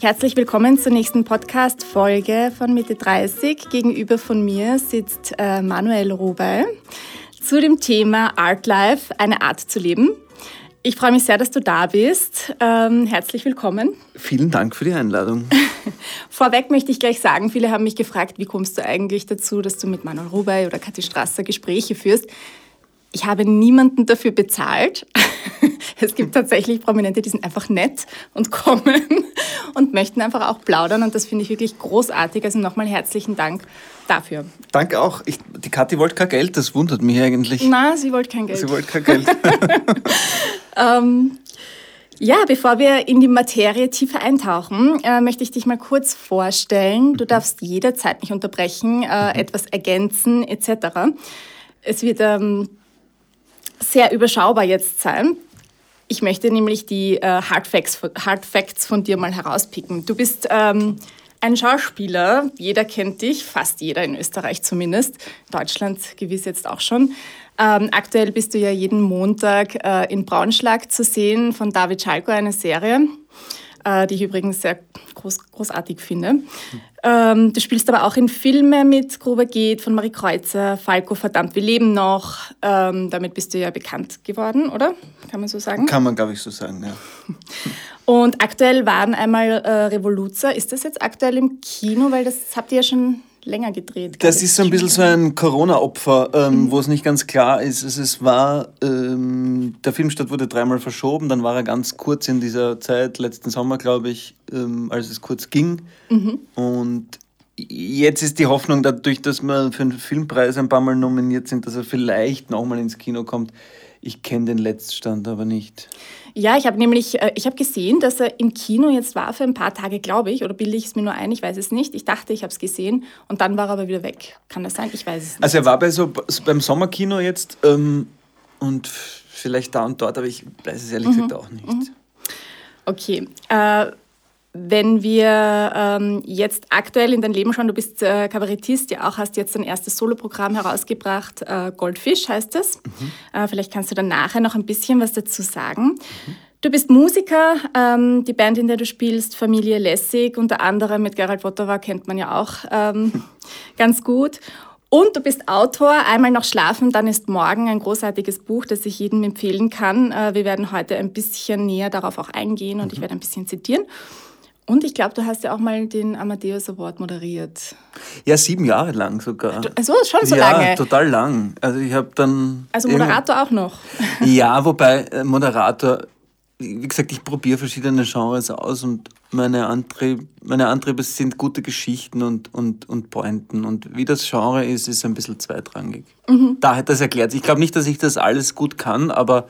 Herzlich willkommen zur nächsten Podcast-Folge von Mitte 30. Gegenüber von mir sitzt äh, Manuel Robey zu dem Thema Art Life, eine Art zu leben. Ich freue mich sehr, dass du da bist. Ähm, herzlich willkommen. Vielen Dank für die Einladung. Vorweg möchte ich gleich sagen, viele haben mich gefragt, wie kommst du eigentlich dazu, dass du mit Manuel Rubey oder Kathi Strasser Gespräche führst. Ich habe niemanden dafür bezahlt. Es gibt tatsächlich Prominente, die sind einfach nett und kommen und möchten einfach auch plaudern. Und das finde ich wirklich großartig. Also nochmal herzlichen Dank dafür. Danke auch. Ich, die Kathi wollte kein Geld, das wundert mich eigentlich. Na, sie wollte kein Geld. Sie wollte kein Geld. ähm, ja, bevor wir in die Materie tiefer eintauchen, äh, möchte ich dich mal kurz vorstellen. Du mhm. darfst jederzeit mich unterbrechen, äh, mhm. etwas ergänzen etc. Es wird ähm, sehr überschaubar jetzt sein. Ich möchte nämlich die äh, Hard, Facts, Hard Facts von dir mal herauspicken. Du bist ähm, ein Schauspieler, jeder kennt dich, fast jeder in Österreich zumindest, Deutschland gewiss jetzt auch schon. Ähm, aktuell bist du ja jeden Montag äh, in Braunschlag zu sehen von David Schalko, eine Serie, äh, die ich übrigens sehr groß, großartig finde. Ähm, du spielst aber auch in Filme mit Gruber geht von Marie Kreuzer, Falco, Verdammt, wir leben noch. Ähm, damit bist du ja bekannt geworden, oder? Kann man so sagen? Kann man, glaube ich, so sagen, ja. Und aktuell waren einmal äh, Revoluzer. Ist das jetzt aktuell im Kino? Weil das habt ihr ja schon länger gedreht. Das ist so ein bisschen so ein Corona-Opfer, ähm, mhm. wo es nicht ganz klar ist. Also es war, ähm, der Filmstart wurde dreimal verschoben, dann war er ganz kurz in dieser Zeit, letzten Sommer, glaube ich, ähm, als es kurz ging. Mhm. Und jetzt ist die Hoffnung, dadurch, dass wir für den Filmpreis ein paar Mal nominiert sind, dass er vielleicht nochmal ins Kino kommt. Ich kenne den Letztstand aber nicht. Ja, ich habe nämlich, äh, ich habe gesehen, dass er im Kino jetzt war für ein paar Tage, glaube ich, oder bilde ich es mir nur ein, ich weiß es nicht. Ich dachte, ich habe es gesehen und dann war er aber wieder weg. Kann das sein? Ich weiß es nicht. Also er war bei so, beim Sommerkino jetzt ähm, und vielleicht da und dort, aber ich weiß es ehrlich mhm. gesagt auch nicht. Mhm. Okay. Äh, wenn wir ähm, jetzt aktuell in dein Leben schauen, du bist äh, Kabarettist, ja auch hast jetzt dein erstes Soloprogramm herausgebracht, äh, Goldfish heißt es. Mhm. Äh, vielleicht kannst du dann nachher noch ein bisschen was dazu sagen. Mhm. Du bist Musiker, ähm, die Band, in der du spielst, Familie Lessig, unter anderem mit Gerald Wottowa kennt man ja auch ähm, ganz gut. Und du bist Autor, einmal noch schlafen, dann ist morgen ein großartiges Buch, das ich jedem empfehlen kann. Äh, wir werden heute ein bisschen näher darauf auch eingehen und mhm. ich werde ein bisschen zitieren. Und ich glaube, du hast ja auch mal den Amadeus Award moderiert. Ja, sieben Jahre lang sogar. Also schon so ja, lange? Ja, total lang. Also ich habe dann... Also Moderator auch noch? Ja, wobei äh, Moderator, wie gesagt, ich probiere verschiedene Genres aus und meine, Antrieb, meine Antriebe sind gute Geschichten und, und, und Pointen. Und wie das Genre ist, ist ein bisschen zweitrangig. Mhm. Daher das erklärt Ich glaube nicht, dass ich das alles gut kann, aber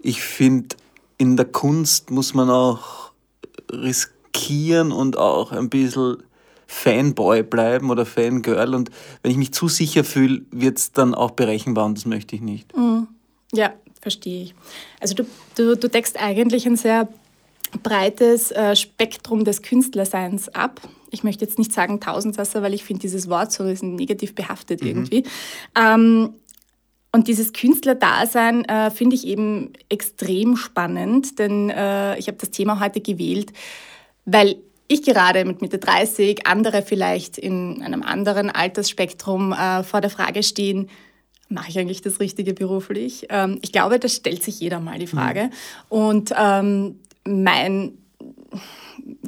ich finde, in der Kunst muss man auch riskieren riskieren und auch ein bisschen Fanboy bleiben oder Fangirl. Und wenn ich mich zu sicher fühle, wird es dann auch berechenbar und das möchte ich nicht. Mhm. Ja, verstehe ich. Also du, du, du deckst eigentlich ein sehr breites äh, Spektrum des Künstlerseins ab. Ich möchte jetzt nicht sagen Tausendsasser, weil ich finde dieses Wort so ist negativ behaftet mhm. irgendwie. Ähm, und dieses Künstlerdasein äh, finde ich eben extrem spannend, denn äh, ich habe das Thema heute gewählt, weil ich gerade mit Mitte 30, andere vielleicht in einem anderen Altersspektrum äh, vor der Frage stehen, mache ich eigentlich das Richtige beruflich? Ähm, ich glaube, das stellt sich jeder mal die mhm. Frage. Mhm. Und ähm, mein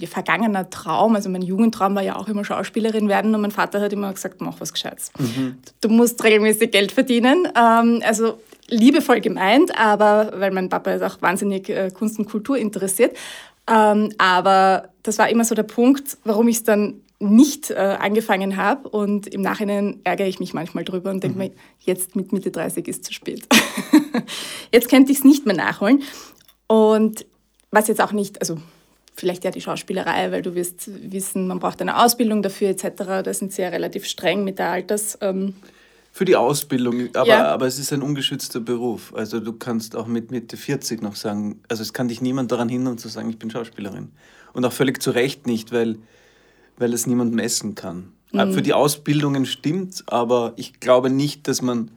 vergangener Traum, also mein Jugendtraum war ja auch immer Schauspielerin werden und mein Vater hat immer gesagt, mach was Gescheites. Mhm. Du musst regelmäßig Geld verdienen. Ähm, also liebevoll gemeint, aber weil mein Papa ist auch wahnsinnig äh, Kunst und Kultur interessiert. Ähm, aber das war immer so der Punkt, warum ich es dann nicht äh, angefangen habe. Und im Nachhinein ärgere ich mich manchmal drüber und denke mhm. mir, jetzt mit Mitte 30 ist zu spät. jetzt könnte ich es nicht mehr nachholen. Und was jetzt auch nicht, also vielleicht ja die Schauspielerei, weil du wirst wissen, man braucht eine Ausbildung dafür etc. Da sind sie ja relativ streng mit der Alters. Ähm, für die Ausbildung, aber, ja. aber es ist ein ungeschützter Beruf. Also du kannst auch mit Mitte 40 noch sagen, also es kann dich niemand daran hindern zu sagen, ich bin Schauspielerin. Und auch völlig zu Recht nicht, weil, weil es niemand messen kann. Mhm. Für die Ausbildungen stimmt, aber ich glaube nicht, dass man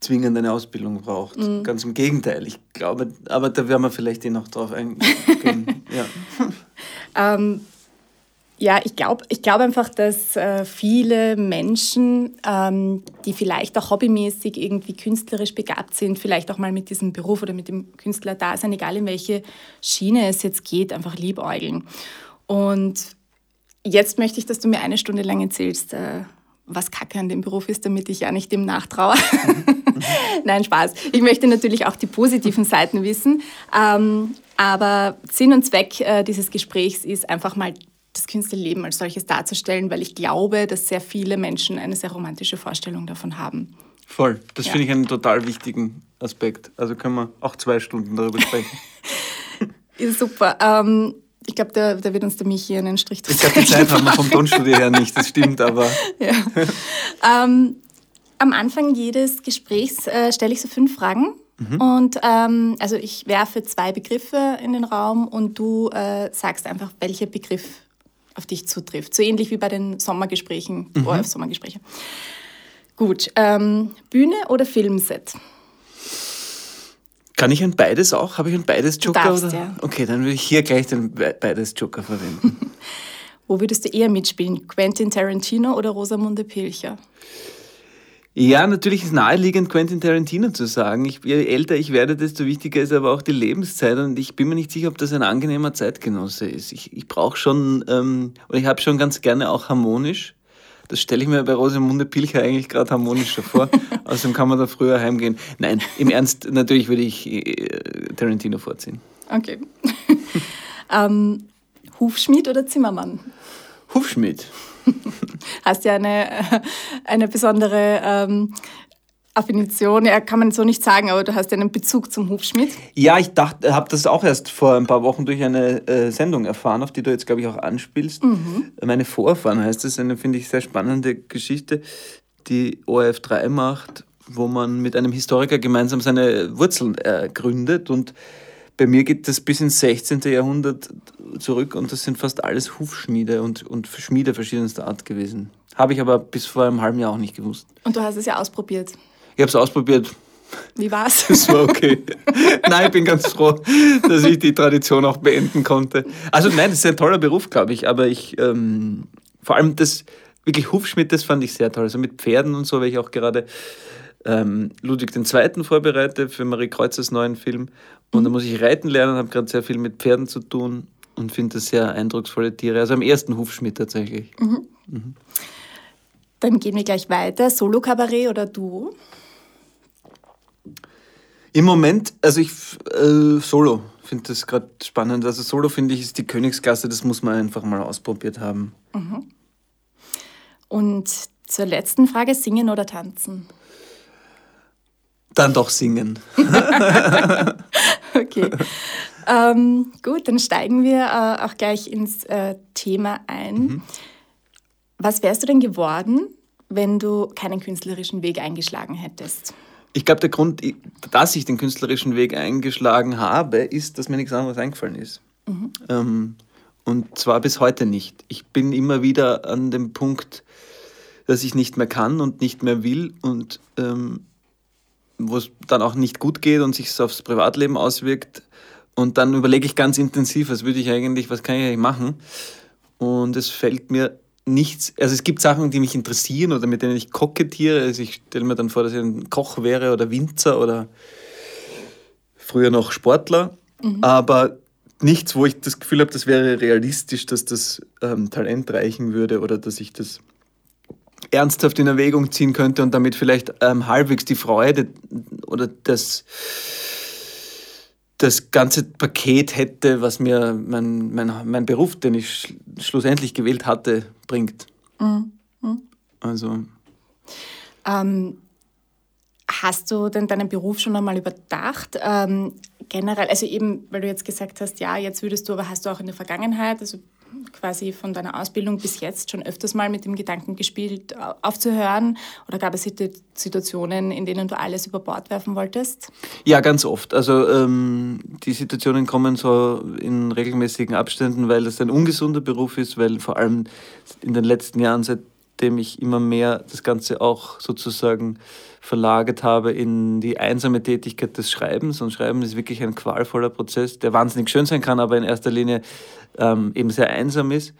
zwingend eine Ausbildung braucht. Mhm. Ganz im Gegenteil. Ich glaube, aber da werden wir vielleicht eh noch drauf eingehen. ja. Ähm, ja, ich glaube ich glaub einfach, dass äh, viele Menschen, ähm, die vielleicht auch hobbymäßig irgendwie künstlerisch begabt sind, vielleicht auch mal mit diesem Beruf oder mit dem Künstler da sein, egal in welche Schiene es jetzt geht, einfach liebäugeln. Und jetzt möchte ich, dass du mir eine Stunde lang erzählst, äh, was Kacke an dem Beruf ist, damit ich ja nicht dem nachtraue. Nein, Spaß. Ich möchte natürlich auch die positiven Seiten wissen. Ähm, aber Sinn und Zweck äh, dieses Gesprächs ist einfach mal das Künstlerleben als solches darzustellen, weil ich glaube, dass sehr viele Menschen eine sehr romantische Vorstellung davon haben. Voll, das ja. finde ich einen total wichtigen Aspekt. Also können wir auch zwei Stunden darüber sprechen. Ist super. Ähm, ich glaube, da, da, wird uns der Michi einen Strich drüber. Ich glaube, die Zeit haben wir vom Tonstudio her nicht, das stimmt, aber. Ja. ähm, am Anfang jedes Gesprächs äh, stelle ich so fünf Fragen. Mhm. Und ähm, also ich werfe zwei Begriffe in den Raum und du äh, sagst einfach, welcher Begriff auf dich zutrifft. So ähnlich wie bei den Sommergesprächen, mhm. ORF-Sommergespräche. Gut, ähm, Bühne oder Filmset? Kann ich ein beides auch? Habe ich ein beides Joker? Du darfst, oder? Ja. Okay, dann würde ich hier gleich den beides Joker verwenden. Wo würdest du eher mitspielen? Quentin Tarantino oder Rosamunde Pilcher? Ja, natürlich ist naheliegend, Quentin Tarantino zu sagen. Ich, je älter ich werde, desto wichtiger ist aber auch die Lebenszeit und ich bin mir nicht sicher, ob das ein angenehmer Zeitgenosse ist. Ich, ich brauche schon, ähm, oder ich habe schon ganz gerne auch harmonisch. Das stelle ich mir bei Rosamunde Pilcher eigentlich gerade harmonischer vor. Außerdem kann man da früher heimgehen. Nein, im Ernst, natürlich würde ich äh, Tarantino vorziehen. Okay. ähm, Hufschmied oder Zimmermann? Hufschmied. Hast ja eine, eine besondere ähm, Affinition, ja, kann man so nicht sagen, aber du hast ja einen Bezug zum Hufschmied. Ja, ich dachte, habe das auch erst vor ein paar Wochen durch eine äh, Sendung erfahren, auf die du jetzt, glaube ich, auch anspielst. Mhm. Meine Vorfahren heißt es, eine, finde ich, sehr spannende Geschichte, die ORF 3 macht, wo man mit einem Historiker gemeinsam seine Wurzeln äh, gründet und bei mir geht das bis ins 16. Jahrhundert zurück und das sind fast alles Hufschmiede und, und Schmiede verschiedenster Art gewesen. Habe ich aber bis vor einem halben Jahr auch nicht gewusst. Und du hast es ja ausprobiert. Ich habe es ausprobiert. Wie war's? Das war okay. nein, ich bin ganz froh, dass ich die Tradition auch beenden konnte. Also nein, das ist ein toller Beruf, glaube ich, aber ich, ähm, vor allem das, wirklich Hufschmied, das fand ich sehr toll. Also mit Pferden und so, weil ich auch gerade ähm, Ludwig II. vorbereite für Marie Kreuzers neuen Film. Und mhm. da muss ich reiten lernen, habe gerade sehr viel mit Pferden zu tun und finde das sehr eindrucksvolle Tiere. Also am ersten Hufschmied tatsächlich. Mhm. Mhm. Dann gehen wir gleich weiter. Solo-Kabarett oder Duo? Im Moment, also ich äh, Solo finde das gerade spannend. Also Solo finde ich ist die Königsklasse, das muss man einfach mal ausprobiert haben. Mhm. Und zur letzten Frage, singen oder tanzen? Dann doch singen. okay. Ähm, gut, dann steigen wir äh, auch gleich ins äh, Thema ein. Mhm. Was wärst du denn geworden, wenn du keinen künstlerischen Weg eingeschlagen hättest? Ich glaube, der Grund, dass ich den künstlerischen Weg eingeschlagen habe, ist, dass mir nichts anderes eingefallen ist. Mhm. Ähm, und zwar bis heute nicht. Ich bin immer wieder an dem Punkt, dass ich nicht mehr kann und nicht mehr will und ähm, wo es dann auch nicht gut geht und sich aufs Privatleben auswirkt. Und dann überlege ich ganz intensiv, was würde ich eigentlich, was kann ich eigentlich machen? Und es fällt mir nichts, also es gibt Sachen, die mich interessieren oder mit denen ich kokettiere. Also ich stelle mir dann vor, dass ich ein Koch wäre oder Winzer oder früher noch Sportler. Mhm. Aber nichts, wo ich das Gefühl habe, das wäre realistisch, dass das ähm, Talent reichen würde oder dass ich das ernsthaft in Erwägung ziehen könnte und damit vielleicht ähm, halbwegs die Freude oder das, das ganze Paket hätte, was mir mein, mein, mein Beruf, den ich schlussendlich gewählt hatte, bringt. Mhm. Mhm. Also. Ähm, hast du denn deinen Beruf schon einmal überdacht? Ähm, generell, also eben, weil du jetzt gesagt hast, ja, jetzt würdest du, aber hast du auch in der Vergangenheit, also quasi von deiner Ausbildung bis jetzt schon öfters mal mit dem Gedanken gespielt, aufzuhören? Oder gab es Situationen, in denen du alles über Bord werfen wolltest? Ja, ganz oft. Also ähm, die Situationen kommen so in regelmäßigen Abständen, weil es ein ungesunder Beruf ist, weil vor allem in den letzten Jahren, seit nachdem ich immer mehr das Ganze auch sozusagen verlagert habe in die einsame Tätigkeit des Schreibens. Und Schreiben ist wirklich ein qualvoller Prozess, der wahnsinnig schön sein kann, aber in erster Linie ähm, eben sehr einsam ist,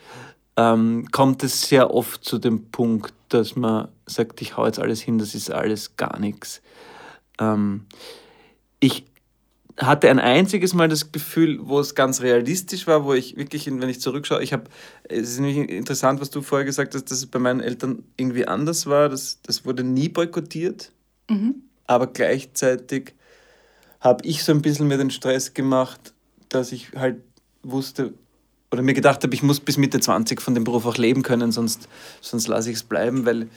ähm, kommt es sehr oft zu dem Punkt, dass man sagt, ich hau jetzt alles hin, das ist alles gar nichts. Ähm, ich hatte ein einziges Mal das Gefühl, wo es ganz realistisch war, wo ich wirklich, wenn ich zurückschaue, ich habe, es ist nämlich interessant, was du vorher gesagt hast, dass es bei meinen Eltern irgendwie anders war. Das, das wurde nie boykottiert, mhm. aber gleichzeitig habe ich so ein bisschen mir den Stress gemacht, dass ich halt wusste oder mir gedacht habe, ich muss bis Mitte 20 von dem Beruf auch leben können, sonst, sonst lasse ich es bleiben, weil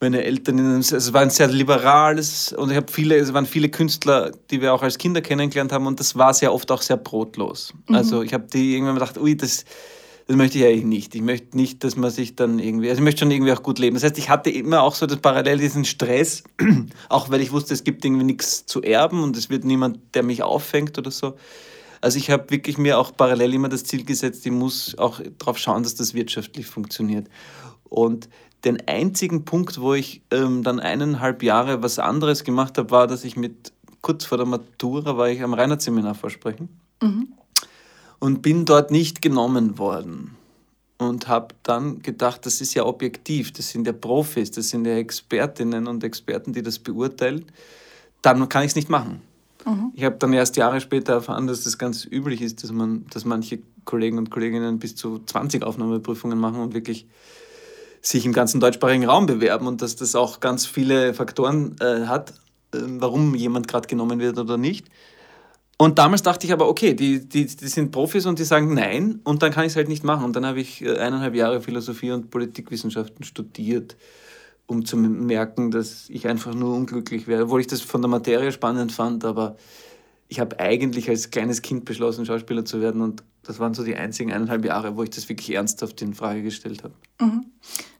meine Eltern, in einem, es war ein sehr liberales und ich habe viele, es waren viele Künstler, die wir auch als Kinder kennengelernt haben und das war sehr oft auch sehr brotlos. Mhm. Also ich habe die irgendwann gedacht, ui, das, das möchte ich eigentlich nicht. Ich möchte nicht, dass man sich dann irgendwie, also ich möchte schon irgendwie auch gut leben. Das heißt, ich hatte immer auch so das parallel diesen Stress, auch weil ich wusste, es gibt irgendwie nichts zu erben und es wird niemand, der mich auffängt oder so. Also ich habe wirklich mir auch parallel immer das Ziel gesetzt, ich muss auch darauf schauen, dass das wirtschaftlich funktioniert. Und den einzigen Punkt, wo ich ähm, dann eineinhalb Jahre was anderes gemacht habe, war, dass ich mit kurz vor der Matura war ich am Reinhardt-Seminar vorsprechen mhm. und bin dort nicht genommen worden und habe dann gedacht, das ist ja objektiv, das sind ja Profis, das sind ja Expertinnen und Experten, die das beurteilen, dann kann ich es nicht machen. Mhm. Ich habe dann erst Jahre später erfahren, dass das ganz üblich ist, dass man, dass manche Kollegen und Kolleginnen bis zu 20 Aufnahmeprüfungen machen und wirklich sich im ganzen deutschsprachigen Raum bewerben und dass das auch ganz viele Faktoren äh, hat, äh, warum jemand gerade genommen wird oder nicht. Und damals dachte ich aber, okay, die, die, die sind Profis und die sagen nein und dann kann ich es halt nicht machen. Und dann habe ich äh, eineinhalb Jahre Philosophie und Politikwissenschaften studiert, um zu merken, dass ich einfach nur unglücklich wäre, obwohl ich das von der Materie spannend fand, aber ich habe eigentlich als kleines Kind beschlossen, Schauspieler zu werden und das waren so die einzigen eineinhalb Jahre, wo ich das wirklich ernsthaft in Frage gestellt habe. Mhm.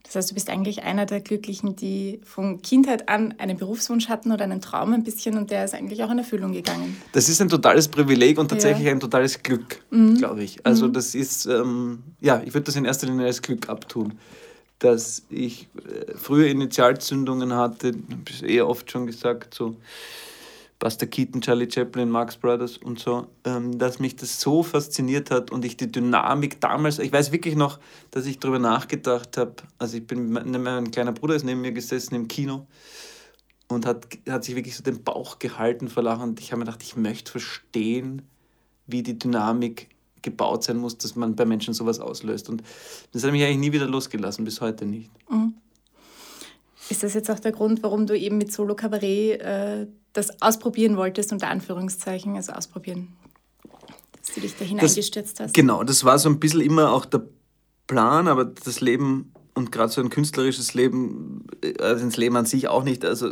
Das heißt, du bist eigentlich einer der Glücklichen, die von Kindheit an einen Berufswunsch hatten oder einen Traum ein bisschen und der ist eigentlich auch in Erfüllung gegangen. Das ist ein totales Privileg und tatsächlich ja. ein totales Glück, mhm. glaube ich. Also mhm. das ist, ähm, ja, ich würde das in erster Linie als Glück abtun. Dass ich äh, frühe Initialzündungen hatte, habe ich eh oft schon gesagt, so Buster Keaton, Charlie Chaplin, Marx Brothers und so, ähm, dass mich das so fasziniert hat und ich die Dynamik damals, ich weiß wirklich noch, dass ich darüber nachgedacht habe, also ich bin, mein kleiner Bruder ist neben mir gesessen im Kino und hat, hat sich wirklich so den Bauch gehalten vor Lachen und ich habe mir gedacht, ich möchte verstehen, wie die Dynamik gebaut sein muss, dass man bei Menschen sowas auslöst und das hat mich eigentlich nie wieder losgelassen, bis heute nicht. Mhm. Ist das jetzt auch der Grund, warum du eben mit Solo Cabaret äh, das ausprobieren wolltest, unter Anführungszeichen, also ausprobieren, dass du dich da hineingestürzt hast? Genau, das war so ein bisschen immer auch der Plan, aber das Leben und gerade so ein künstlerisches Leben, also ins Leben an sich auch nicht, also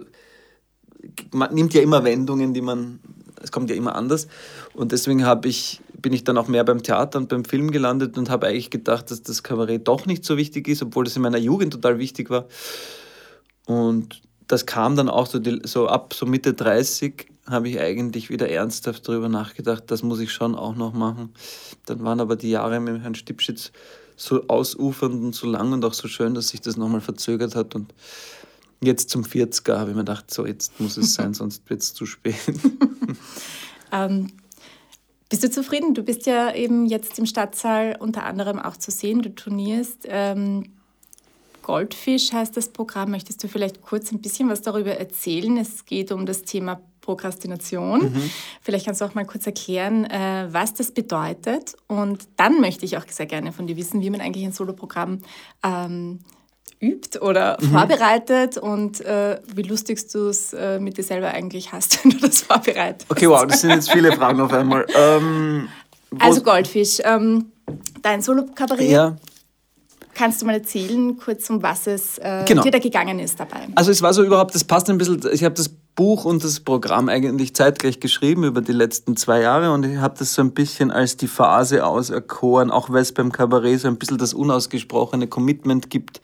man nimmt ja immer Wendungen, die man, es kommt ja immer anders und deswegen habe ich bin ich dann auch mehr beim Theater und beim Film gelandet und habe eigentlich gedacht, dass das Kabarett doch nicht so wichtig ist, obwohl das in meiner Jugend total wichtig war. Und das kam dann auch so, die, so ab so Mitte 30 habe ich eigentlich wieder ernsthaft darüber nachgedacht, das muss ich schon auch noch machen. Dann waren aber die Jahre mit Herrn Stipschitz so ausufernd und so lang und auch so schön, dass sich das nochmal verzögert hat. Und jetzt zum 40er habe ich mir gedacht, so jetzt muss es sein, sonst wird es zu spät. ähm, bist du zufrieden? Du bist ja eben jetzt im Stadtsaal unter anderem auch zu sehen, du turnierst. Ähm, Goldfisch heißt das Programm. Möchtest du vielleicht kurz ein bisschen was darüber erzählen? Es geht um das Thema Prokrastination. Mhm. Vielleicht kannst du auch mal kurz erklären, äh, was das bedeutet. Und dann möchte ich auch sehr gerne von dir wissen, wie man eigentlich ein Soloprogramm ähm, übt oder mhm. vorbereitet und äh, wie lustig du es äh, mit dir selber eigentlich hast, wenn du das vorbereitest. Okay, wow, das sind jetzt viele Fragen auf einmal. Ähm, also Goldfisch, ähm, dein Solo-Kabarett. Ja. Kannst du mal erzählen, kurz um was es äh, genau. dir da gegangen ist dabei? Also es war so überhaupt, das passt ein bisschen, ich habe das Buch und das Programm eigentlich zeitgleich geschrieben über die letzten zwei Jahre und ich habe das so ein bisschen als die Phase auserkoren, auch weil es beim Kabarett so ein bisschen das unausgesprochene Commitment gibt,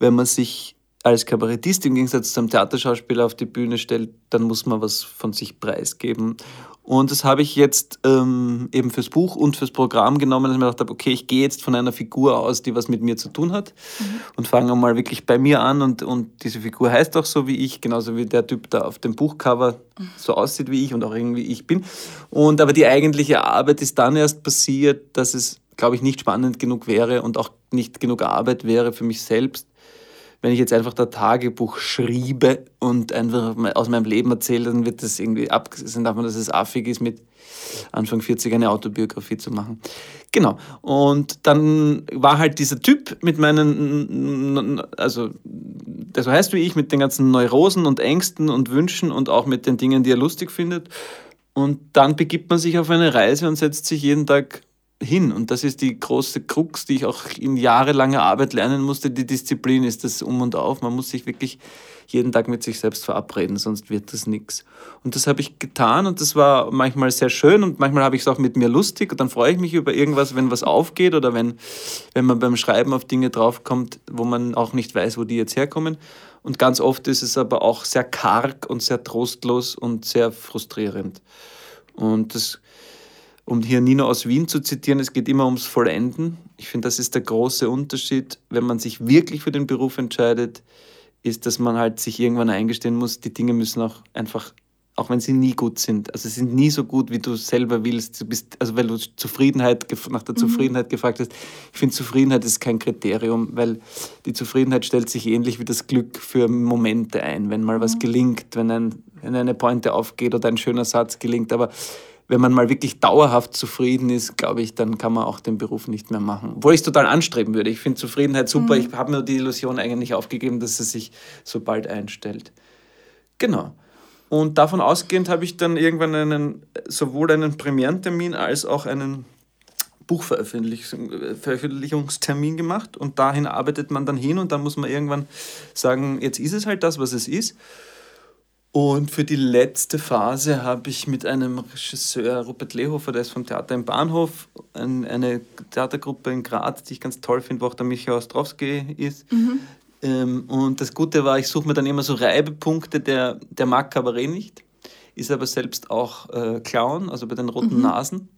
wenn man sich als Kabarettist im Gegensatz zum Theaterschauspieler auf die Bühne stellt, dann muss man was von sich preisgeben. Und das habe ich jetzt ähm, eben fürs Buch und fürs Programm genommen, dass ich mir gedacht habe, okay, ich gehe jetzt von einer Figur aus, die was mit mir zu tun hat mhm. und fange mal wirklich bei mir an. Und, und diese Figur heißt auch so wie ich, genauso wie der Typ da auf dem Buchcover mhm. so aussieht wie ich und auch irgendwie ich bin. Und aber die eigentliche Arbeit ist dann erst passiert, dass es, glaube ich, nicht spannend genug wäre und auch nicht genug Arbeit wäre für mich selbst, wenn ich jetzt einfach da Tagebuch schriebe und einfach aus meinem Leben erzähle, dann wird das irgendwie abgesehen davon, dass es affig ist, mit Anfang 40 eine Autobiografie zu machen. Genau. Und dann war halt dieser Typ mit meinen, also der so heißt wie ich, mit den ganzen Neurosen und Ängsten und Wünschen und auch mit den Dingen, die er lustig findet. Und dann begibt man sich auf eine Reise und setzt sich jeden Tag hin. Und das ist die große Krux, die ich auch in jahrelanger Arbeit lernen musste. Die Disziplin ist das Um und Auf. Man muss sich wirklich jeden Tag mit sich selbst verabreden, sonst wird das nichts. Und das habe ich getan und das war manchmal sehr schön und manchmal habe ich es auch mit mir lustig und dann freue ich mich über irgendwas, wenn was aufgeht oder wenn, wenn man beim Schreiben auf Dinge draufkommt, wo man auch nicht weiß, wo die jetzt herkommen. Und ganz oft ist es aber auch sehr karg und sehr trostlos und sehr frustrierend. Und das um hier Nino aus Wien zu zitieren, es geht immer ums Vollenden. Ich finde, das ist der große Unterschied, wenn man sich wirklich für den Beruf entscheidet, ist, dass man halt sich irgendwann eingestehen muss, die Dinge müssen auch einfach, auch wenn sie nie gut sind, also sie sind nie so gut, wie du selber willst. Du bist, also weil du Zufriedenheit, nach der mhm. Zufriedenheit gefragt hast, ich finde, Zufriedenheit ist kein Kriterium, weil die Zufriedenheit stellt sich ähnlich wie das Glück für Momente ein, wenn mal was mhm. gelingt, wenn, ein, wenn eine Pointe aufgeht oder ein schöner Satz gelingt, aber wenn man mal wirklich dauerhaft zufrieden ist, glaube ich, dann kann man auch den Beruf nicht mehr machen. Obwohl ich es total anstreben würde. Ich finde Zufriedenheit super. Mhm. Ich habe mir die Illusion eigentlich aufgegeben, dass sie sich so bald einstellt. Genau. Und davon ausgehend habe ich dann irgendwann einen, sowohl einen Premierentermin als auch einen Buchveröffentlichungstermin gemacht. Und dahin arbeitet man dann hin und dann muss man irgendwann sagen, jetzt ist es halt das, was es ist. Und für die letzte Phase habe ich mit einem Regisseur, Rupert Lehofer, der ist vom Theater im Bahnhof, ein, eine Theatergruppe in Graz, die ich ganz toll finde, wo auch der Michael Ostrowski ist. Mhm. Ähm, und das Gute war, ich suche mir dann immer so Reibepunkte, der, der mag Kabarett nicht, ist aber selbst auch äh, Clown, also bei den roten mhm. Nasen.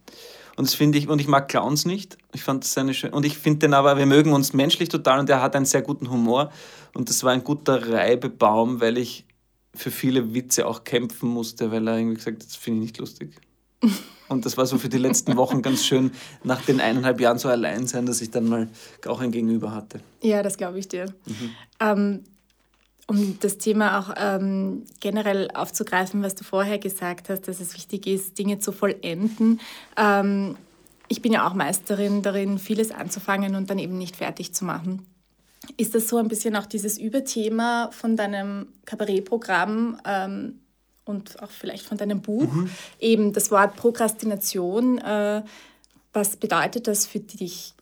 Und das finde ich, und ich mag Clowns nicht. Ich fand das eine schön, und ich finde den aber, wir mögen uns menschlich total und der hat einen sehr guten Humor. Und das war ein guter Reibebaum, weil ich für viele Witze auch kämpfen musste, weil er irgendwie gesagt hat, das finde ich nicht lustig. Und das war so für die letzten Wochen ganz schön, nach den eineinhalb Jahren so allein sein, dass ich dann mal auch ein Gegenüber hatte. Ja, das glaube ich dir. Mhm. Ähm, um das Thema auch ähm, generell aufzugreifen, was du vorher gesagt hast, dass es wichtig ist, Dinge zu vollenden. Ähm, ich bin ja auch Meisterin darin, vieles anzufangen und dann eben nicht fertig zu machen. Ist das so ein bisschen auch dieses Überthema von deinem Kabarettprogramm ähm, und auch vielleicht von deinem Buch? Mhm. Eben das Wort Prokrastination. Äh, was bedeutet das für dich?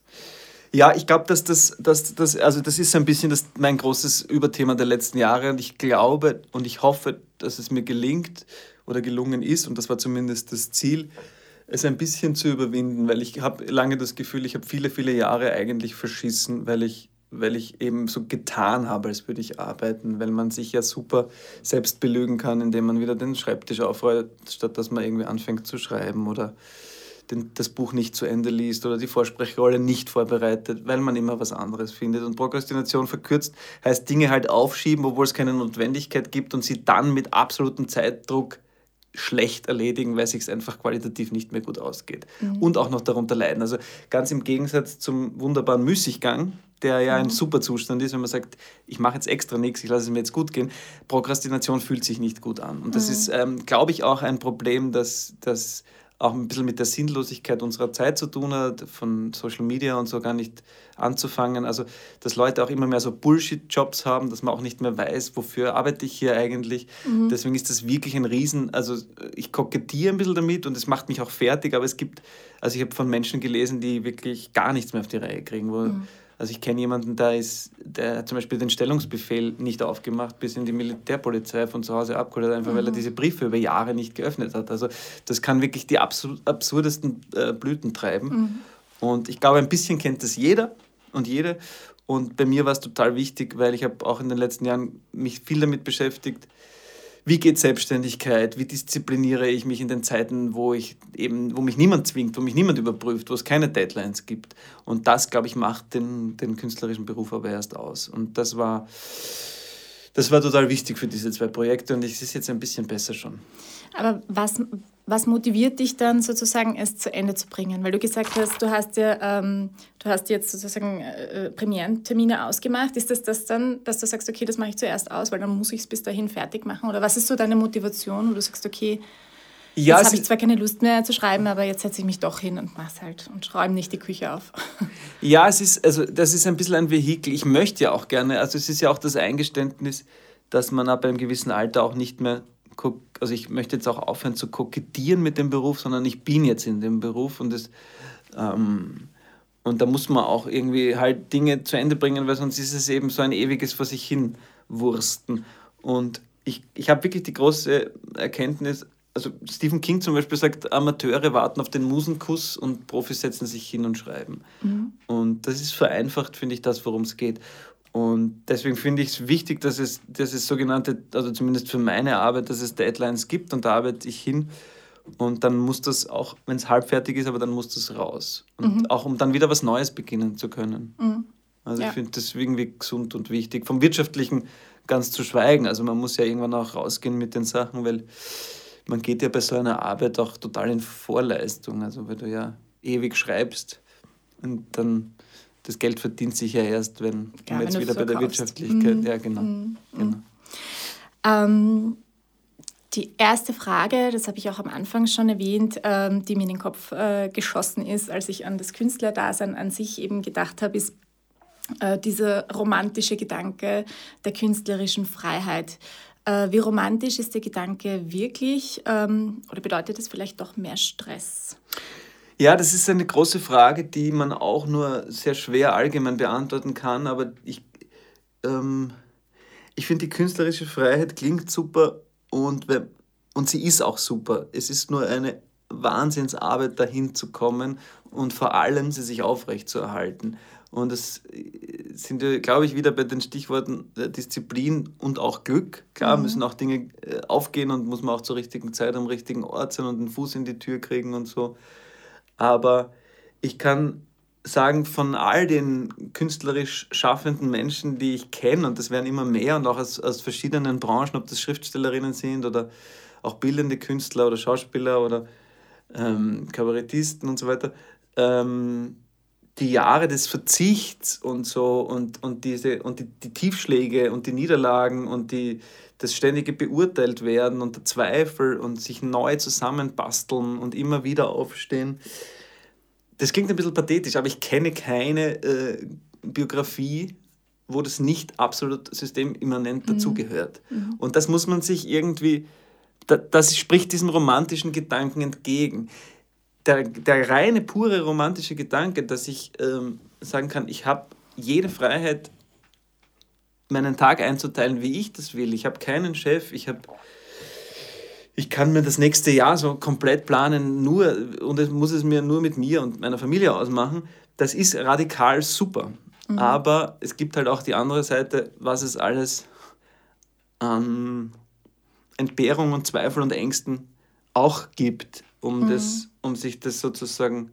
Ja, ich glaube, dass das, dass das, also das ist ein bisschen das, mein großes Überthema der letzten Jahre und ich glaube und ich hoffe, dass es mir gelingt oder gelungen ist und das war zumindest das Ziel, es ein bisschen zu überwinden, weil ich habe lange das Gefühl, ich habe viele, viele Jahre eigentlich verschissen, weil ich weil ich eben so getan habe, als würde ich arbeiten, weil man sich ja super selbst belügen kann, indem man wieder den Schreibtisch aufrollt, statt dass man irgendwie anfängt zu schreiben oder den, das Buch nicht zu Ende liest oder die Vorsprechrolle nicht vorbereitet, weil man immer was anderes findet. Und Prokrastination verkürzt heißt Dinge halt aufschieben, obwohl es keine Notwendigkeit gibt und sie dann mit absolutem Zeitdruck schlecht erledigen, weil sich es einfach qualitativ nicht mehr gut ausgeht. Mhm. Und auch noch darunter leiden. Also ganz im Gegensatz zum wunderbaren Müßiggang, der ja mhm. ein super Zustand ist, wenn man sagt, ich mache jetzt extra nichts, ich lasse es mir jetzt gut gehen. Prokrastination fühlt sich nicht gut an. Und das mhm. ist, ähm, glaube ich, auch ein Problem, dass, dass auch ein bisschen mit der Sinnlosigkeit unserer Zeit zu tun hat, von Social Media und so gar nicht anzufangen. Also, dass Leute auch immer mehr so Bullshit-Jobs haben, dass man auch nicht mehr weiß, wofür arbeite ich hier eigentlich. Mhm. Deswegen ist das wirklich ein Riesen, also ich kokettiere ein bisschen damit und es macht mich auch fertig, aber es gibt, also ich habe von Menschen gelesen, die wirklich gar nichts mehr auf die Reihe kriegen, wo mhm also ich kenne jemanden, der, ist, der hat zum Beispiel den Stellungsbefehl nicht aufgemacht, bis in die Militärpolizei von zu Hause abgeholt hat, einfach mhm. weil er mhm. diese Briefe über Jahre nicht geöffnet hat. Also das kann wirklich die absurdesten äh, Blüten treiben. Mhm. Und ich glaube, ein bisschen kennt das jeder und jede. Und bei mir war es total wichtig, weil ich habe auch in den letzten Jahren mich viel damit beschäftigt, wie geht Selbstständigkeit, wie diszipliniere ich mich in den Zeiten, wo ich eben, wo mich niemand zwingt, wo mich niemand überprüft, wo es keine Deadlines gibt. Und das, glaube ich, macht den, den künstlerischen Beruf aber erst aus. Und das war, das war total wichtig für diese zwei Projekte und es ist jetzt ein bisschen besser schon. Aber was, was motiviert dich dann sozusagen, es zu Ende zu bringen? Weil du gesagt hast, du hast ja, ähm, du hast jetzt sozusagen äh, Premierentermine ausgemacht. Ist das das dann, dass du sagst, okay, das mache ich zuerst aus, weil dann muss ich es bis dahin fertig machen? Oder was ist so deine Motivation, wo du sagst, okay, ja, jetzt habe ich zwar keine Lust mehr zu schreiben, aber jetzt setze ich mich doch hin und mache es halt und räume nicht die Küche auf. Ja, es ist, also das ist ein bisschen ein Vehikel. Ich möchte ja auch gerne, also es ist ja auch das Eingeständnis, dass man ab einem gewissen Alter auch nicht mehr also ich möchte jetzt auch aufhören zu kokettieren mit dem Beruf, sondern ich bin jetzt in dem Beruf und das, ähm, und da muss man auch irgendwie halt Dinge zu Ende bringen, weil sonst ist es eben so ein ewiges vor sich hin Wursten. Und ich, ich habe wirklich die große Erkenntnis, also Stephen King zum Beispiel sagt, Amateure warten auf den Musenkuss und Profis setzen sich hin und schreiben. Mhm. Und das ist vereinfacht, finde ich, das, worum es geht. Und deswegen finde ich es wichtig, dass es, dass es sogenannte, also zumindest für meine Arbeit, dass es Deadlines gibt und da arbeite ich hin. Und dann muss das auch, wenn es halbfertig ist, aber dann muss das raus. Und mhm. auch um dann wieder was Neues beginnen zu können. Mhm. Also ja. ich finde das irgendwie gesund und wichtig. Vom Wirtschaftlichen ganz zu schweigen. Also man muss ja irgendwann auch rausgehen mit den Sachen, weil man geht ja bei so einer Arbeit auch total in Vorleistung. Also weil du ja ewig schreibst und dann das Geld verdient sich ja erst, wenn, ja, wenn jetzt wieder bei der Wirtschaftlichkeit. Mm, ja, genau. Mm, genau. Ähm, die erste Frage, das habe ich auch am Anfang schon erwähnt, ähm, die mir in den Kopf äh, geschossen ist, als ich an das Künstlerdasein an sich eben gedacht habe, ist äh, dieser romantische Gedanke der künstlerischen Freiheit. Äh, wie romantisch ist der Gedanke wirklich ähm, oder bedeutet das vielleicht doch mehr Stress? Ja, das ist eine große Frage, die man auch nur sehr schwer allgemein beantworten kann, aber ich, ähm, ich finde, die künstlerische Freiheit klingt super und, und sie ist auch super. Es ist nur eine Wahnsinnsarbeit, dahin zu kommen und vor allem sie sich aufrecht zu erhalten. Und das äh, sind wir, glaube ich, wieder bei den Stichworten äh, Disziplin und auch Glück. Klar mhm. müssen auch Dinge äh, aufgehen und muss man auch zur richtigen Zeit am richtigen Ort sein und den Fuß in die Tür kriegen und so. Aber ich kann sagen, von all den künstlerisch schaffenden Menschen, die ich kenne, und das werden immer mehr und auch aus, aus verschiedenen Branchen, ob das Schriftstellerinnen sind oder auch bildende Künstler oder Schauspieler oder ähm, Kabarettisten und so weiter, ähm, die Jahre des Verzichts und so und, und, diese, und die, die Tiefschläge und die Niederlagen und die, das ständige beurteilt werden und der Zweifel und sich neu zusammenbasteln und immer wieder aufstehen. Das klingt ein bisschen pathetisch, aber ich kenne keine äh, Biografie, wo das nicht absolut systemimmanent mhm. dazugehört. Mhm. Und das muss man sich irgendwie, das spricht diesem romantischen Gedanken entgegen. Der, der reine, pure romantische Gedanke, dass ich ähm, sagen kann, ich habe jede Freiheit, meinen Tag einzuteilen, wie ich das will. Ich habe keinen Chef, ich habe ich kann mir das nächste Jahr so komplett planen, nur und es muss es mir nur mit mir und meiner Familie ausmachen. Das ist radikal super. Mhm. Aber es gibt halt auch die andere Seite, was es alles an Entbehrung und Zweifel und Ängsten auch gibt, um, mhm. das, um sich das sozusagen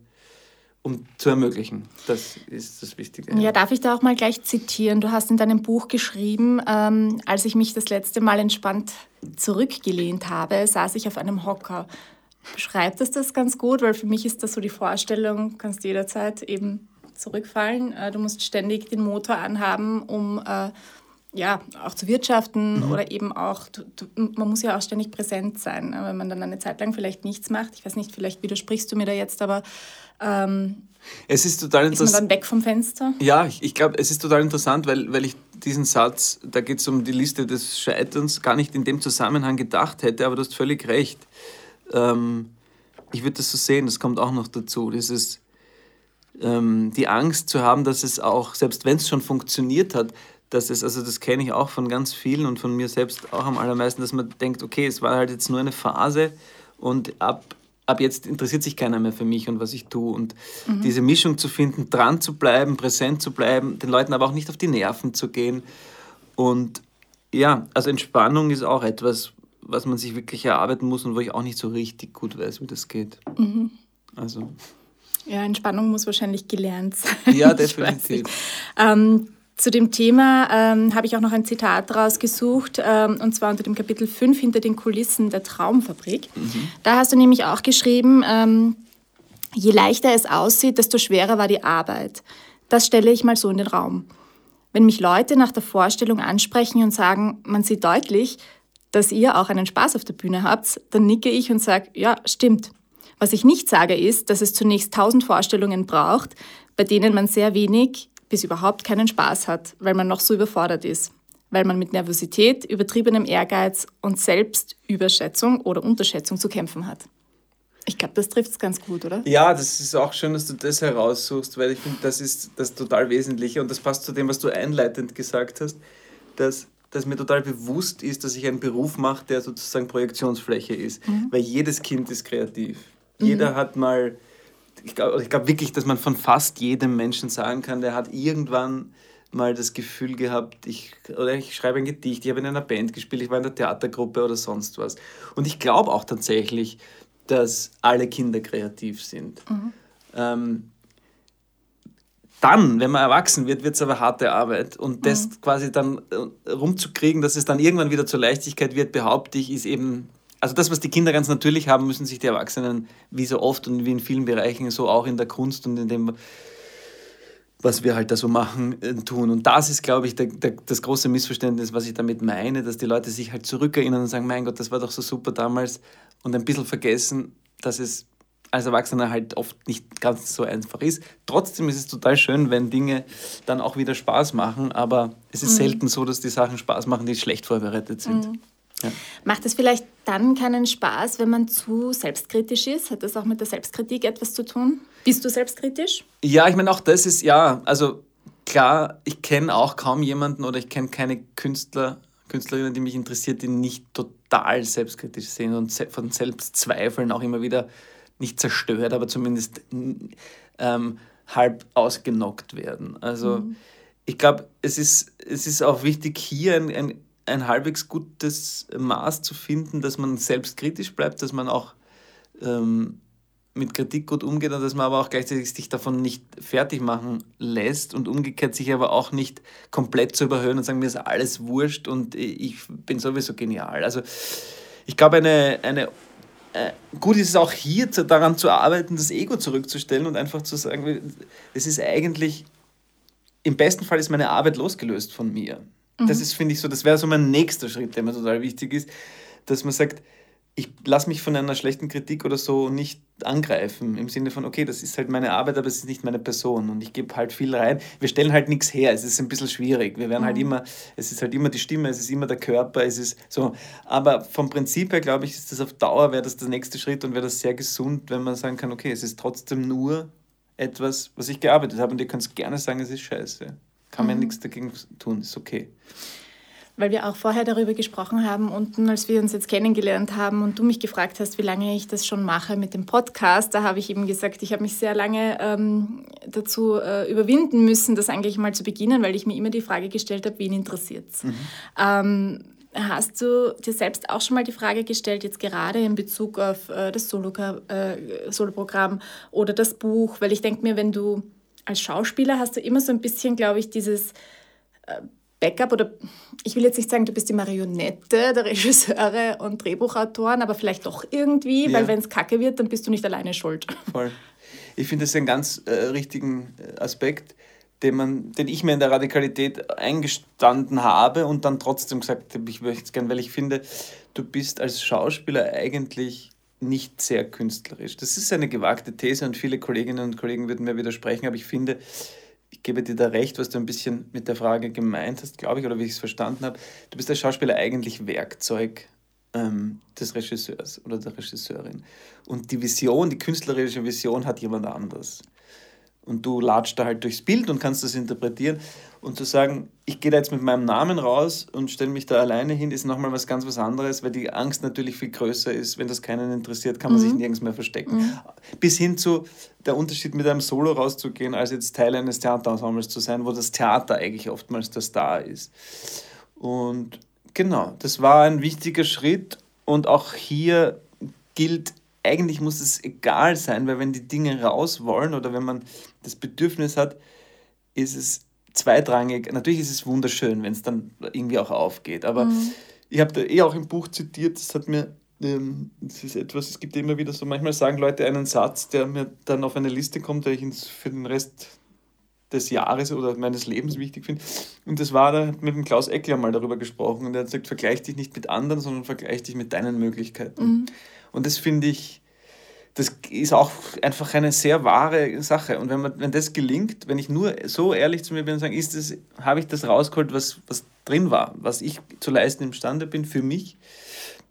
um zu ermöglichen. Das ist das Wichtige. Ja, darf ich da auch mal gleich zitieren? Du hast in deinem Buch geschrieben, ähm, als ich mich das letzte Mal entspannt zurückgelehnt habe, saß ich auf einem Hocker. Beschreibt das das ganz gut, weil für mich ist das so die Vorstellung, kannst jederzeit eben zurückfallen. Äh, du musst ständig den Motor anhaben, um äh, ja, auch zu wirtschaften mhm. oder eben auch, du, du, man muss ja auch ständig präsent sein, ne? wenn man dann eine Zeit lang vielleicht nichts macht. Ich weiß nicht, vielleicht widersprichst du mir da jetzt, aber ähm, es ist total interessant. Ist man dann weg vom Fenster? Ja, ich, ich glaube, es ist total interessant, weil, weil ich diesen Satz, da geht es um die Liste des Scheiterns, gar nicht in dem Zusammenhang gedacht hätte, aber du hast völlig recht. Ähm, ich würde das so sehen, das kommt auch noch dazu. Dieses, ähm, die Angst zu haben, dass es auch, selbst wenn es schon funktioniert hat, dass es, also das kenne ich auch von ganz vielen und von mir selbst auch am allermeisten, dass man denkt, okay, es war halt jetzt nur eine Phase und ab ab jetzt interessiert sich keiner mehr für mich und was ich tue. Und mhm. diese Mischung zu finden, dran zu bleiben, präsent zu bleiben, den Leuten aber auch nicht auf die Nerven zu gehen. Und ja, also Entspannung ist auch etwas, was man sich wirklich erarbeiten muss und wo ich auch nicht so richtig gut weiß, wie das geht. Mhm. Also. Ja, Entspannung muss wahrscheinlich gelernt sein. Ja, definitiv. Ähm, zu dem Thema ähm, habe ich auch noch ein Zitat rausgesucht, ähm, und zwar unter dem Kapitel 5 hinter den Kulissen der Traumfabrik. Mhm. Da hast du nämlich auch geschrieben, ähm, je leichter es aussieht, desto schwerer war die Arbeit. Das stelle ich mal so in den Raum. Wenn mich Leute nach der Vorstellung ansprechen und sagen, man sieht deutlich, dass ihr auch einen Spaß auf der Bühne habt, dann nicke ich und sage, ja, stimmt. Was ich nicht sage, ist, dass es zunächst tausend Vorstellungen braucht, bei denen man sehr wenig bis überhaupt keinen Spaß hat, weil man noch so überfordert ist, weil man mit Nervosität, übertriebenem Ehrgeiz und Selbstüberschätzung oder Unterschätzung zu kämpfen hat. Ich glaube, das trifft es ganz gut, oder? Ja, das ist auch schön, dass du das heraussuchst, weil ich finde, das ist das total Wesentliche und das passt zu dem, was du einleitend gesagt hast, dass, dass mir total bewusst ist, dass ich einen Beruf mache, der sozusagen Projektionsfläche ist, mhm. weil jedes Kind ist kreativ. Mhm. Jeder hat mal ich glaube glaub wirklich, dass man von fast jedem Menschen sagen kann, der hat irgendwann mal das Gefühl gehabt, ich, oder ich schreibe ein Gedicht, ich habe in einer Band gespielt, ich war in der Theatergruppe oder sonst was. Und ich glaube auch tatsächlich, dass alle Kinder kreativ sind. Mhm. Ähm, dann, wenn man erwachsen wird, wird es aber harte Arbeit. Und das mhm. quasi dann äh, rumzukriegen, dass es dann irgendwann wieder zur Leichtigkeit wird, behaupte ich, ist eben also das, was die Kinder ganz natürlich haben, müssen sich die Erwachsenen wie so oft und wie in vielen Bereichen, so auch in der Kunst und in dem, was wir halt da so machen, äh, tun. Und das ist, glaube ich, der, der, das große Missverständnis, was ich damit meine, dass die Leute sich halt zurückerinnern und sagen, mein Gott, das war doch so super damals und ein bisschen vergessen, dass es als Erwachsener halt oft nicht ganz so einfach ist. Trotzdem ist es total schön, wenn Dinge dann auch wieder Spaß machen, aber es ist mhm. selten so, dass die Sachen Spaß machen, die schlecht vorbereitet sind. Mhm. Ja. Macht es vielleicht dann keinen Spaß, wenn man zu selbstkritisch ist? Hat das auch mit der Selbstkritik etwas zu tun? Bist du selbstkritisch? Ja, ich meine, auch das ist, ja, also klar, ich kenne auch kaum jemanden oder ich kenne keine Künstler, Künstlerinnen, die mich interessiert, die nicht total selbstkritisch sind und von Selbstzweifeln auch immer wieder nicht zerstört, aber zumindest ähm, halb ausgenockt werden. Also mhm. ich glaube, es ist, es ist auch wichtig, hier ein, ein ein halbwegs gutes Maß zu finden, dass man selbstkritisch bleibt, dass man auch ähm, mit Kritik gut umgeht und dass man aber auch gleichzeitig sich davon nicht fertig machen lässt und umgekehrt sich aber auch nicht komplett zu überhöhen und sagen, mir ist alles wurscht und ich bin sowieso genial. Also ich glaube, eine, eine äh, gut ist es auch hier daran zu arbeiten, das Ego zurückzustellen und einfach zu sagen, es ist eigentlich, im besten Fall ist meine Arbeit losgelöst von mir. Das mhm. ist, finde ich, so, das wäre so mein nächster Schritt, der mir total wichtig ist, dass man sagt, ich lasse mich von einer schlechten Kritik oder so nicht angreifen, im Sinne von, okay, das ist halt meine Arbeit, aber es ist nicht meine Person und ich gebe halt viel rein. Wir stellen halt nichts her, es ist ein bisschen schwierig. Wir werden halt mhm. halt immer, es ist halt immer die Stimme, es ist immer der Körper, es ist so. Aber vom Prinzip her, glaube ich, ist das auf Dauer, wäre das der nächste Schritt und wäre das sehr gesund, wenn man sagen kann, okay, es ist trotzdem nur etwas, was ich gearbeitet habe und ihr könnt gerne sagen, es ist scheiße. Kann man mhm. nichts dagegen tun, ist okay. Weil wir auch vorher darüber gesprochen haben, unten, als wir uns jetzt kennengelernt haben und du mich gefragt hast, wie lange ich das schon mache mit dem Podcast, da habe ich eben gesagt, ich habe mich sehr lange ähm, dazu äh, überwinden müssen, das eigentlich mal zu beginnen, weil ich mir immer die Frage gestellt habe, wen interessiert es? Mhm. Ähm, Hast du dir selbst auch schon mal die Frage gestellt, jetzt gerade in Bezug auf äh, das Solo-Programm äh, Solo oder das Buch? Weil ich denke mir, wenn du als Schauspieler hast du immer so ein bisschen, glaube ich, dieses äh, Backup oder ich will jetzt nicht sagen, du bist die Marionette der Regisseure und Drehbuchautoren, aber vielleicht doch irgendwie, ja. weil wenn es kacke wird, dann bist du nicht alleine schuld. Voll. Ich finde das einen ganz äh, richtigen äh, Aspekt, den, man, den ich mir in der Radikalität eingestanden habe und dann trotzdem gesagt habe, ich möchte es gerne, weil ich finde, du bist als Schauspieler eigentlich nicht sehr künstlerisch. Das ist eine gewagte These und viele Kolleginnen und Kollegen würden mir widersprechen, aber ich finde, ich gebe dir da recht, was du ein bisschen mit der Frage gemeint hast, glaube ich, oder wie ich es verstanden habe. Du bist als Schauspieler eigentlich Werkzeug ähm, des Regisseurs oder der Regisseurin. Und die Vision, die künstlerische Vision hat jemand anders. Und du latscht da halt durchs Bild und kannst das interpretieren. Und zu sagen, ich gehe da jetzt mit meinem Namen raus und stelle mich da alleine hin, ist nochmal was ganz was anderes, weil die Angst natürlich viel größer ist. Wenn das keinen interessiert, kann man mhm. sich nirgends mehr verstecken. Mhm. Bis hin zu der Unterschied, mit einem Solo rauszugehen, als jetzt Teil eines Theaterensembles zu sein, wo das Theater eigentlich oftmals der Star ist. Und genau, das war ein wichtiger Schritt und auch hier gilt eigentlich muss es egal sein, weil wenn die Dinge raus wollen oder wenn man das Bedürfnis hat, ist es zweitrangig. Natürlich ist es wunderschön, wenn es dann irgendwie auch aufgeht, aber mhm. ich habe da eh auch im Buch zitiert, das hat mir, ähm, das ist etwas, es gibt immer wieder so, manchmal sagen Leute einen Satz, der mir dann auf eine Liste kommt, der ich ins, für den Rest des Jahres oder meines Lebens wichtig finde. Und das war, da mit dem Klaus Eckler mal darüber gesprochen und er hat gesagt, vergleich dich nicht mit anderen, sondern vergleich dich mit deinen Möglichkeiten. Mhm. Und das finde ich, das ist auch einfach eine sehr wahre Sache. Und wenn, man, wenn das gelingt, wenn ich nur so ehrlich zu mir bin und sage, ist das, habe ich das rausgeholt, was, was drin war, was ich zu leisten imstande bin für mich,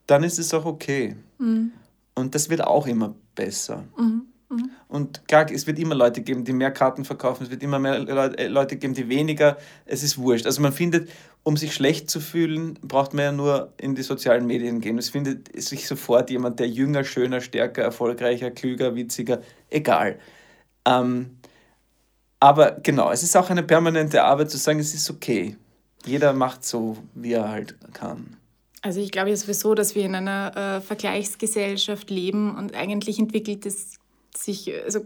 dann ist es auch okay. Mhm. Und das wird auch immer besser. Mhm. Mhm. Und klar, es wird immer Leute geben, die mehr Karten verkaufen, es wird immer mehr äh, Leute geben, die weniger. Es ist wurscht. Also man findet, um sich schlecht zu fühlen, braucht man ja nur in die sozialen Medien gehen. Es findet sich sofort jemand, der jünger, schöner, stärker, erfolgreicher, klüger, witziger, egal. Ähm, aber genau, es ist auch eine permanente Arbeit zu sagen, es ist okay. Jeder macht so, wie er halt kann. Also ich glaube ja sowieso, dass wir in einer äh, Vergleichsgesellschaft leben und eigentlich entwickelt es sich, also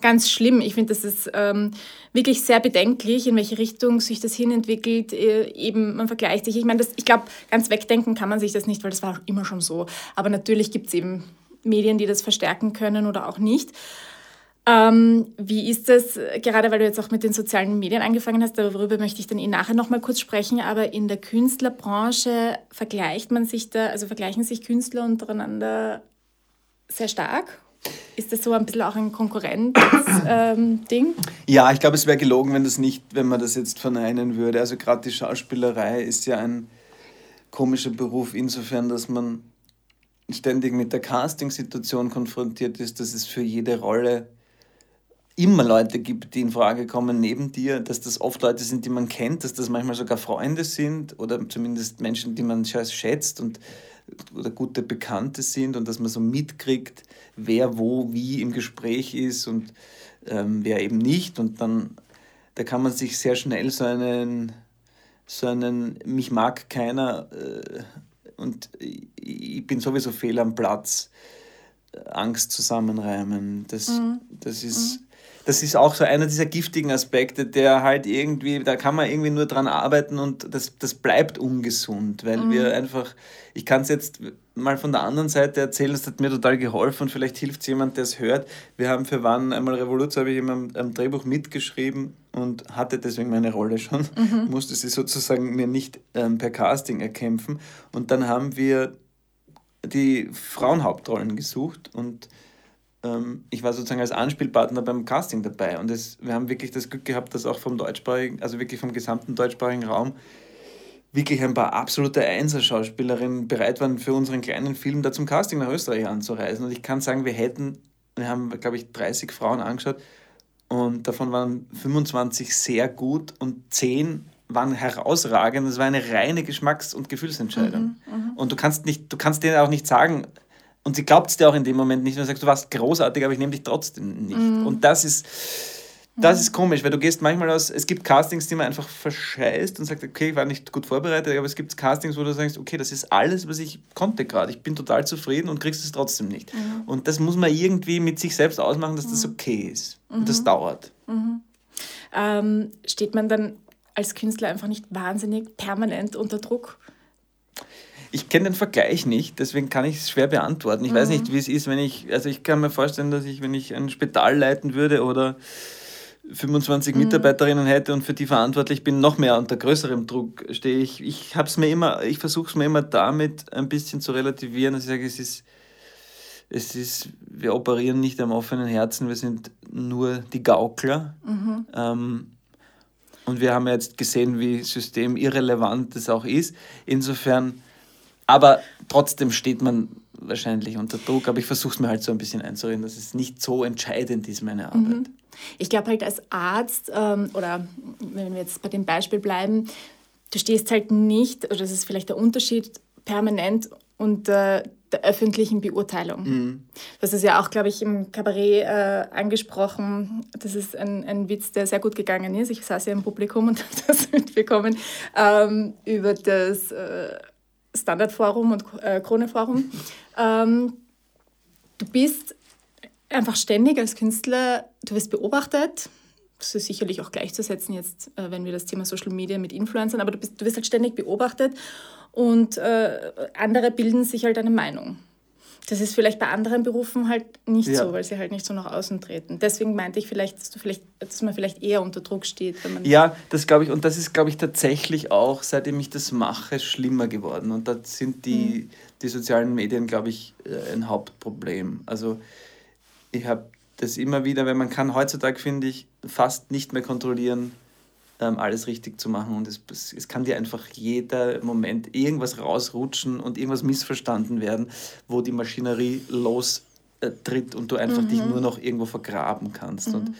ganz schlimm. Ich finde, das ist ähm, wirklich sehr bedenklich, in welche Richtung sich das hinentwickelt. Äh, eben, man vergleicht sich. Ich meine, ich glaube, ganz wegdenken kann man sich das nicht, weil das war immer schon so. Aber natürlich gibt es eben Medien, die das verstärken können oder auch nicht. Ähm, wie ist das, gerade weil du jetzt auch mit den sozialen Medien angefangen hast, darüber möchte ich dann eh nachher nochmal kurz sprechen, aber in der Künstlerbranche vergleicht man sich da, also vergleichen sich Künstler untereinander sehr stark ist das so ein bisschen auch ein Konkurrenzding? Ähm, ja, ich glaube, es wäre gelogen, wenn, das nicht, wenn man das jetzt verneinen würde. Also gerade die Schauspielerei ist ja ein komischer Beruf insofern, dass man ständig mit der Casting-Situation konfrontiert ist, dass es für jede Rolle immer Leute gibt, die in Frage kommen neben dir, dass das oft Leute sind, die man kennt, dass das manchmal sogar Freunde sind oder zumindest Menschen, die man schätzt und oder gute Bekannte sind und dass man so mitkriegt, wer wo wie im Gespräch ist und ähm, wer eben nicht. Und dann da kann man sich sehr schnell so einen, so einen mich mag keiner äh, und ich bin sowieso fehl am Platz, äh, Angst zusammenreimen. Das, mhm. das ist. Mhm das ist auch so einer dieser giftigen Aspekte, der halt irgendwie, da kann man irgendwie nur dran arbeiten und das, das bleibt ungesund, weil mhm. wir einfach, ich kann es jetzt mal von der anderen Seite erzählen, das hat mir total geholfen und vielleicht hilft es jemand, der es hört. Wir haben für Wann einmal Revolution, habe ich immer am Drehbuch mitgeschrieben und hatte deswegen meine Rolle schon, mhm. musste sie sozusagen mir nicht ähm, per Casting erkämpfen und dann haben wir die Frauenhauptrollen gesucht und ähm, ich war sozusagen als Anspielpartner beim Casting dabei. Und es, wir haben wirklich das Glück gehabt, dass auch vom deutschsprachigen, also wirklich vom gesamten deutschsprachigen Raum, wirklich ein paar absolute Einser-Schauspielerinnen bereit waren, für unseren kleinen Film da zum Casting nach Österreich anzureisen. Und ich kann sagen, wir hätten, wir haben, glaube ich, 30 Frauen angeschaut und davon waren 25 sehr gut und 10 waren herausragend. Das war eine reine Geschmacks- und Gefühlsentscheidung. Mhm, mhm. und du kannst, nicht, du kannst denen auch nicht sagen, und sie glaubt es dir auch in dem Moment nicht. Und du sagst, du warst großartig, aber ich nehme dich trotzdem nicht. Mhm. Und das ist, das ist komisch, weil du gehst manchmal aus, es gibt Castings, die man einfach verscheißt und sagt, okay, ich war nicht gut vorbereitet, aber es gibt Castings, wo du sagst, okay, das ist alles, was ich konnte gerade. Ich bin total zufrieden und kriegst es trotzdem nicht. Mhm. Und das muss man irgendwie mit sich selbst ausmachen, dass das mhm. okay ist. Und das mhm. dauert. Mhm. Ähm, steht man dann als Künstler einfach nicht wahnsinnig permanent unter Druck? Ich kenne den Vergleich nicht, deswegen kann ich es schwer beantworten. Ich mhm. weiß nicht, wie es ist, wenn ich, also ich kann mir vorstellen, dass ich, wenn ich ein Spital leiten würde oder 25 mhm. Mitarbeiterinnen hätte und für die verantwortlich bin, noch mehr unter größerem Druck stehe ich. Ich habe es mir immer, ich versuche es mir immer damit ein bisschen zu relativieren, dass ich sage, es ist, es ist, wir operieren nicht am offenen Herzen, wir sind nur die Gaukler. Mhm. Ähm, und wir haben jetzt gesehen, wie systemirrelevant das auch ist. Insofern aber trotzdem steht man wahrscheinlich unter Druck. Aber ich versuche es mir halt so ein bisschen einzureden, dass es nicht so entscheidend ist, meine Arbeit. Mhm. Ich glaube halt als Arzt ähm, oder wenn wir jetzt bei dem Beispiel bleiben, du stehst halt nicht, oder das ist vielleicht der Unterschied, permanent unter der öffentlichen Beurteilung. Mhm. Das ist ja auch, glaube ich, im Kabarett äh, angesprochen. Das ist ein, ein Witz, der sehr gut gegangen ist. Ich saß ja im Publikum und habe das mitbekommen ähm, über das äh, Standardforum und äh, Kroneforum. Ähm, du bist einfach ständig als Künstler, du wirst beobachtet. Das ist sicherlich auch gleichzusetzen jetzt, äh, wenn wir das Thema Social Media mit Influencern, aber du, bist, du wirst halt ständig beobachtet und äh, andere bilden sich halt eine Meinung. Das ist vielleicht bei anderen Berufen halt nicht ja. so, weil sie halt nicht so nach außen treten. Deswegen meinte ich vielleicht, dass, du vielleicht, dass man vielleicht eher unter Druck steht. Wenn man ja, das glaube ich, und das ist, glaube ich, tatsächlich auch, seitdem ich das mache, schlimmer geworden. Und da sind die, mhm. die sozialen Medien, glaube ich, äh, ein Hauptproblem. Also ich habe das immer wieder, wenn man kann heutzutage, finde ich, fast nicht mehr kontrollieren, ähm, alles richtig zu machen. Und es, es kann dir einfach jeder Moment irgendwas rausrutschen und irgendwas missverstanden werden, wo die Maschinerie lostritt und du einfach mhm. dich nur noch irgendwo vergraben kannst. Mhm. Und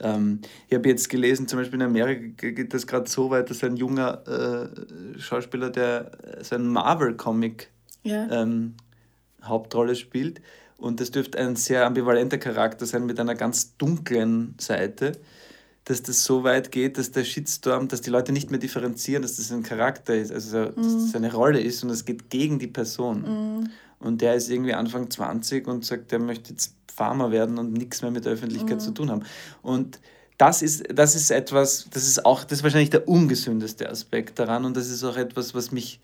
ähm, ich habe jetzt gelesen, zum Beispiel in Amerika geht das gerade so weit, dass ein junger äh, Schauspieler, der so einen Marvel-Comic ja. ähm, Hauptrolle spielt, und das dürfte ein sehr ambivalenter Charakter sein mit einer ganz dunklen Seite dass das so weit geht, dass der Shitstorm, dass die Leute nicht mehr differenzieren, dass das ein Charakter ist, also dass mhm. das eine Rolle ist und es geht gegen die Person. Mhm. Und der ist irgendwie Anfang 20 und sagt, er möchte jetzt Farmer werden und nichts mehr mit der Öffentlichkeit mhm. zu tun haben. Und das ist, das ist etwas, das ist auch, das ist wahrscheinlich der ungesündeste Aspekt daran und das ist auch etwas, was mich,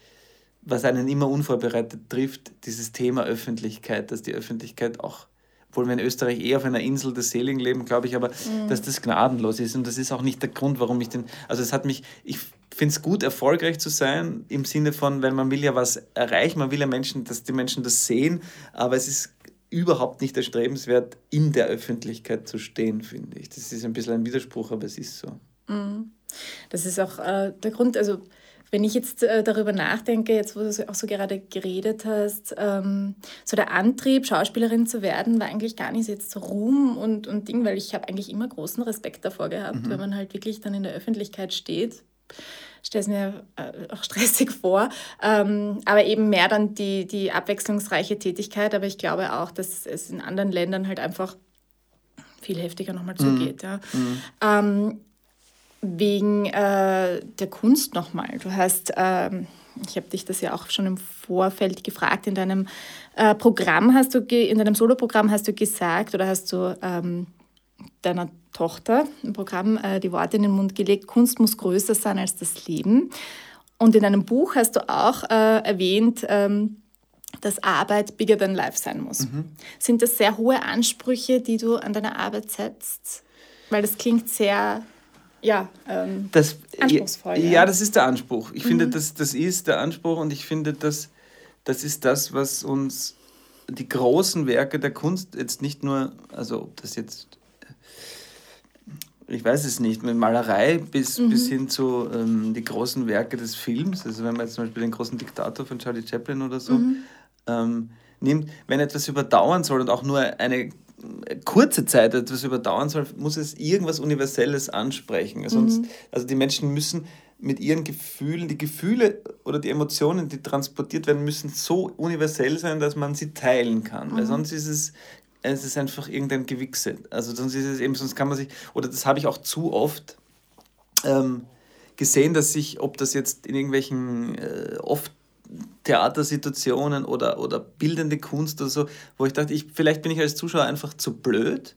was einen immer unvorbereitet trifft, dieses Thema Öffentlichkeit, dass die Öffentlichkeit auch obwohl wir in Österreich eher auf einer Insel des Seligen leben, glaube ich, aber mhm. dass das gnadenlos ist. Und das ist auch nicht der Grund, warum ich den. Also es hat mich, ich finde es gut, erfolgreich zu sein, im Sinne von, weil man will ja was erreichen, man will ja Menschen, dass die Menschen das sehen, aber es ist überhaupt nicht erstrebenswert, in der Öffentlichkeit zu stehen, finde ich. Das ist ein bisschen ein Widerspruch, aber es ist so. Mhm. Das ist auch äh, der Grund, also wenn ich jetzt äh, darüber nachdenke, jetzt wo du auch so gerade geredet hast, ähm, so der Antrieb, Schauspielerin zu werden, war eigentlich gar nicht jetzt so Ruhm und, und Ding, weil ich habe eigentlich immer großen Respekt davor gehabt, mhm. wenn man halt wirklich dann in der Öffentlichkeit steht. Ich stelle es mir äh, auch stressig vor, ähm, aber eben mehr dann die, die abwechslungsreiche Tätigkeit. Aber ich glaube auch, dass es in anderen Ländern halt einfach viel heftiger nochmal mhm. zugeht. Mhm. Ja. Mhm. Ähm, wegen äh, der Kunst nochmal. Du hast, ähm, ich habe dich das ja auch schon im Vorfeld gefragt, in deinem äh, Programm hast du, in deinem Soloprogramm hast du gesagt oder hast du ähm, deiner Tochter im Programm äh, die Worte in den Mund gelegt, Kunst muss größer sein als das Leben. Und in einem Buch hast du auch äh, erwähnt, ähm, dass Arbeit bigger than life sein muss. Mhm. Sind das sehr hohe Ansprüche, die du an deine Arbeit setzt? Weil das klingt sehr ja, ähm, das, anspruchsvoll. Ja, ja, das ist der Anspruch. Ich mhm. finde, das, das ist der Anspruch und ich finde, das, das ist das, was uns die großen Werke der Kunst jetzt nicht nur, also ob das jetzt, ich weiß es nicht, mit Malerei bis, mhm. bis hin zu ähm, die großen Werke des Films, also wenn man jetzt zum Beispiel den großen Diktator von Charlie Chaplin oder so mhm. ähm, nimmt, wenn etwas überdauern soll und auch nur eine kurze Zeit etwas überdauern soll, muss es irgendwas Universelles ansprechen. Sonst, mhm. Also die Menschen müssen mit ihren Gefühlen, die Gefühle oder die Emotionen, die transportiert werden, müssen so universell sein, dass man sie teilen kann. Mhm. Weil sonst ist es, es ist einfach irgendein Gewichse. Also sonst ist es eben, sonst kann man sich, oder das habe ich auch zu oft ähm, gesehen, dass sich, ob das jetzt in irgendwelchen äh, oft Theatersituationen oder, oder bildende Kunst oder so, wo ich dachte, ich, vielleicht bin ich als Zuschauer einfach zu blöd.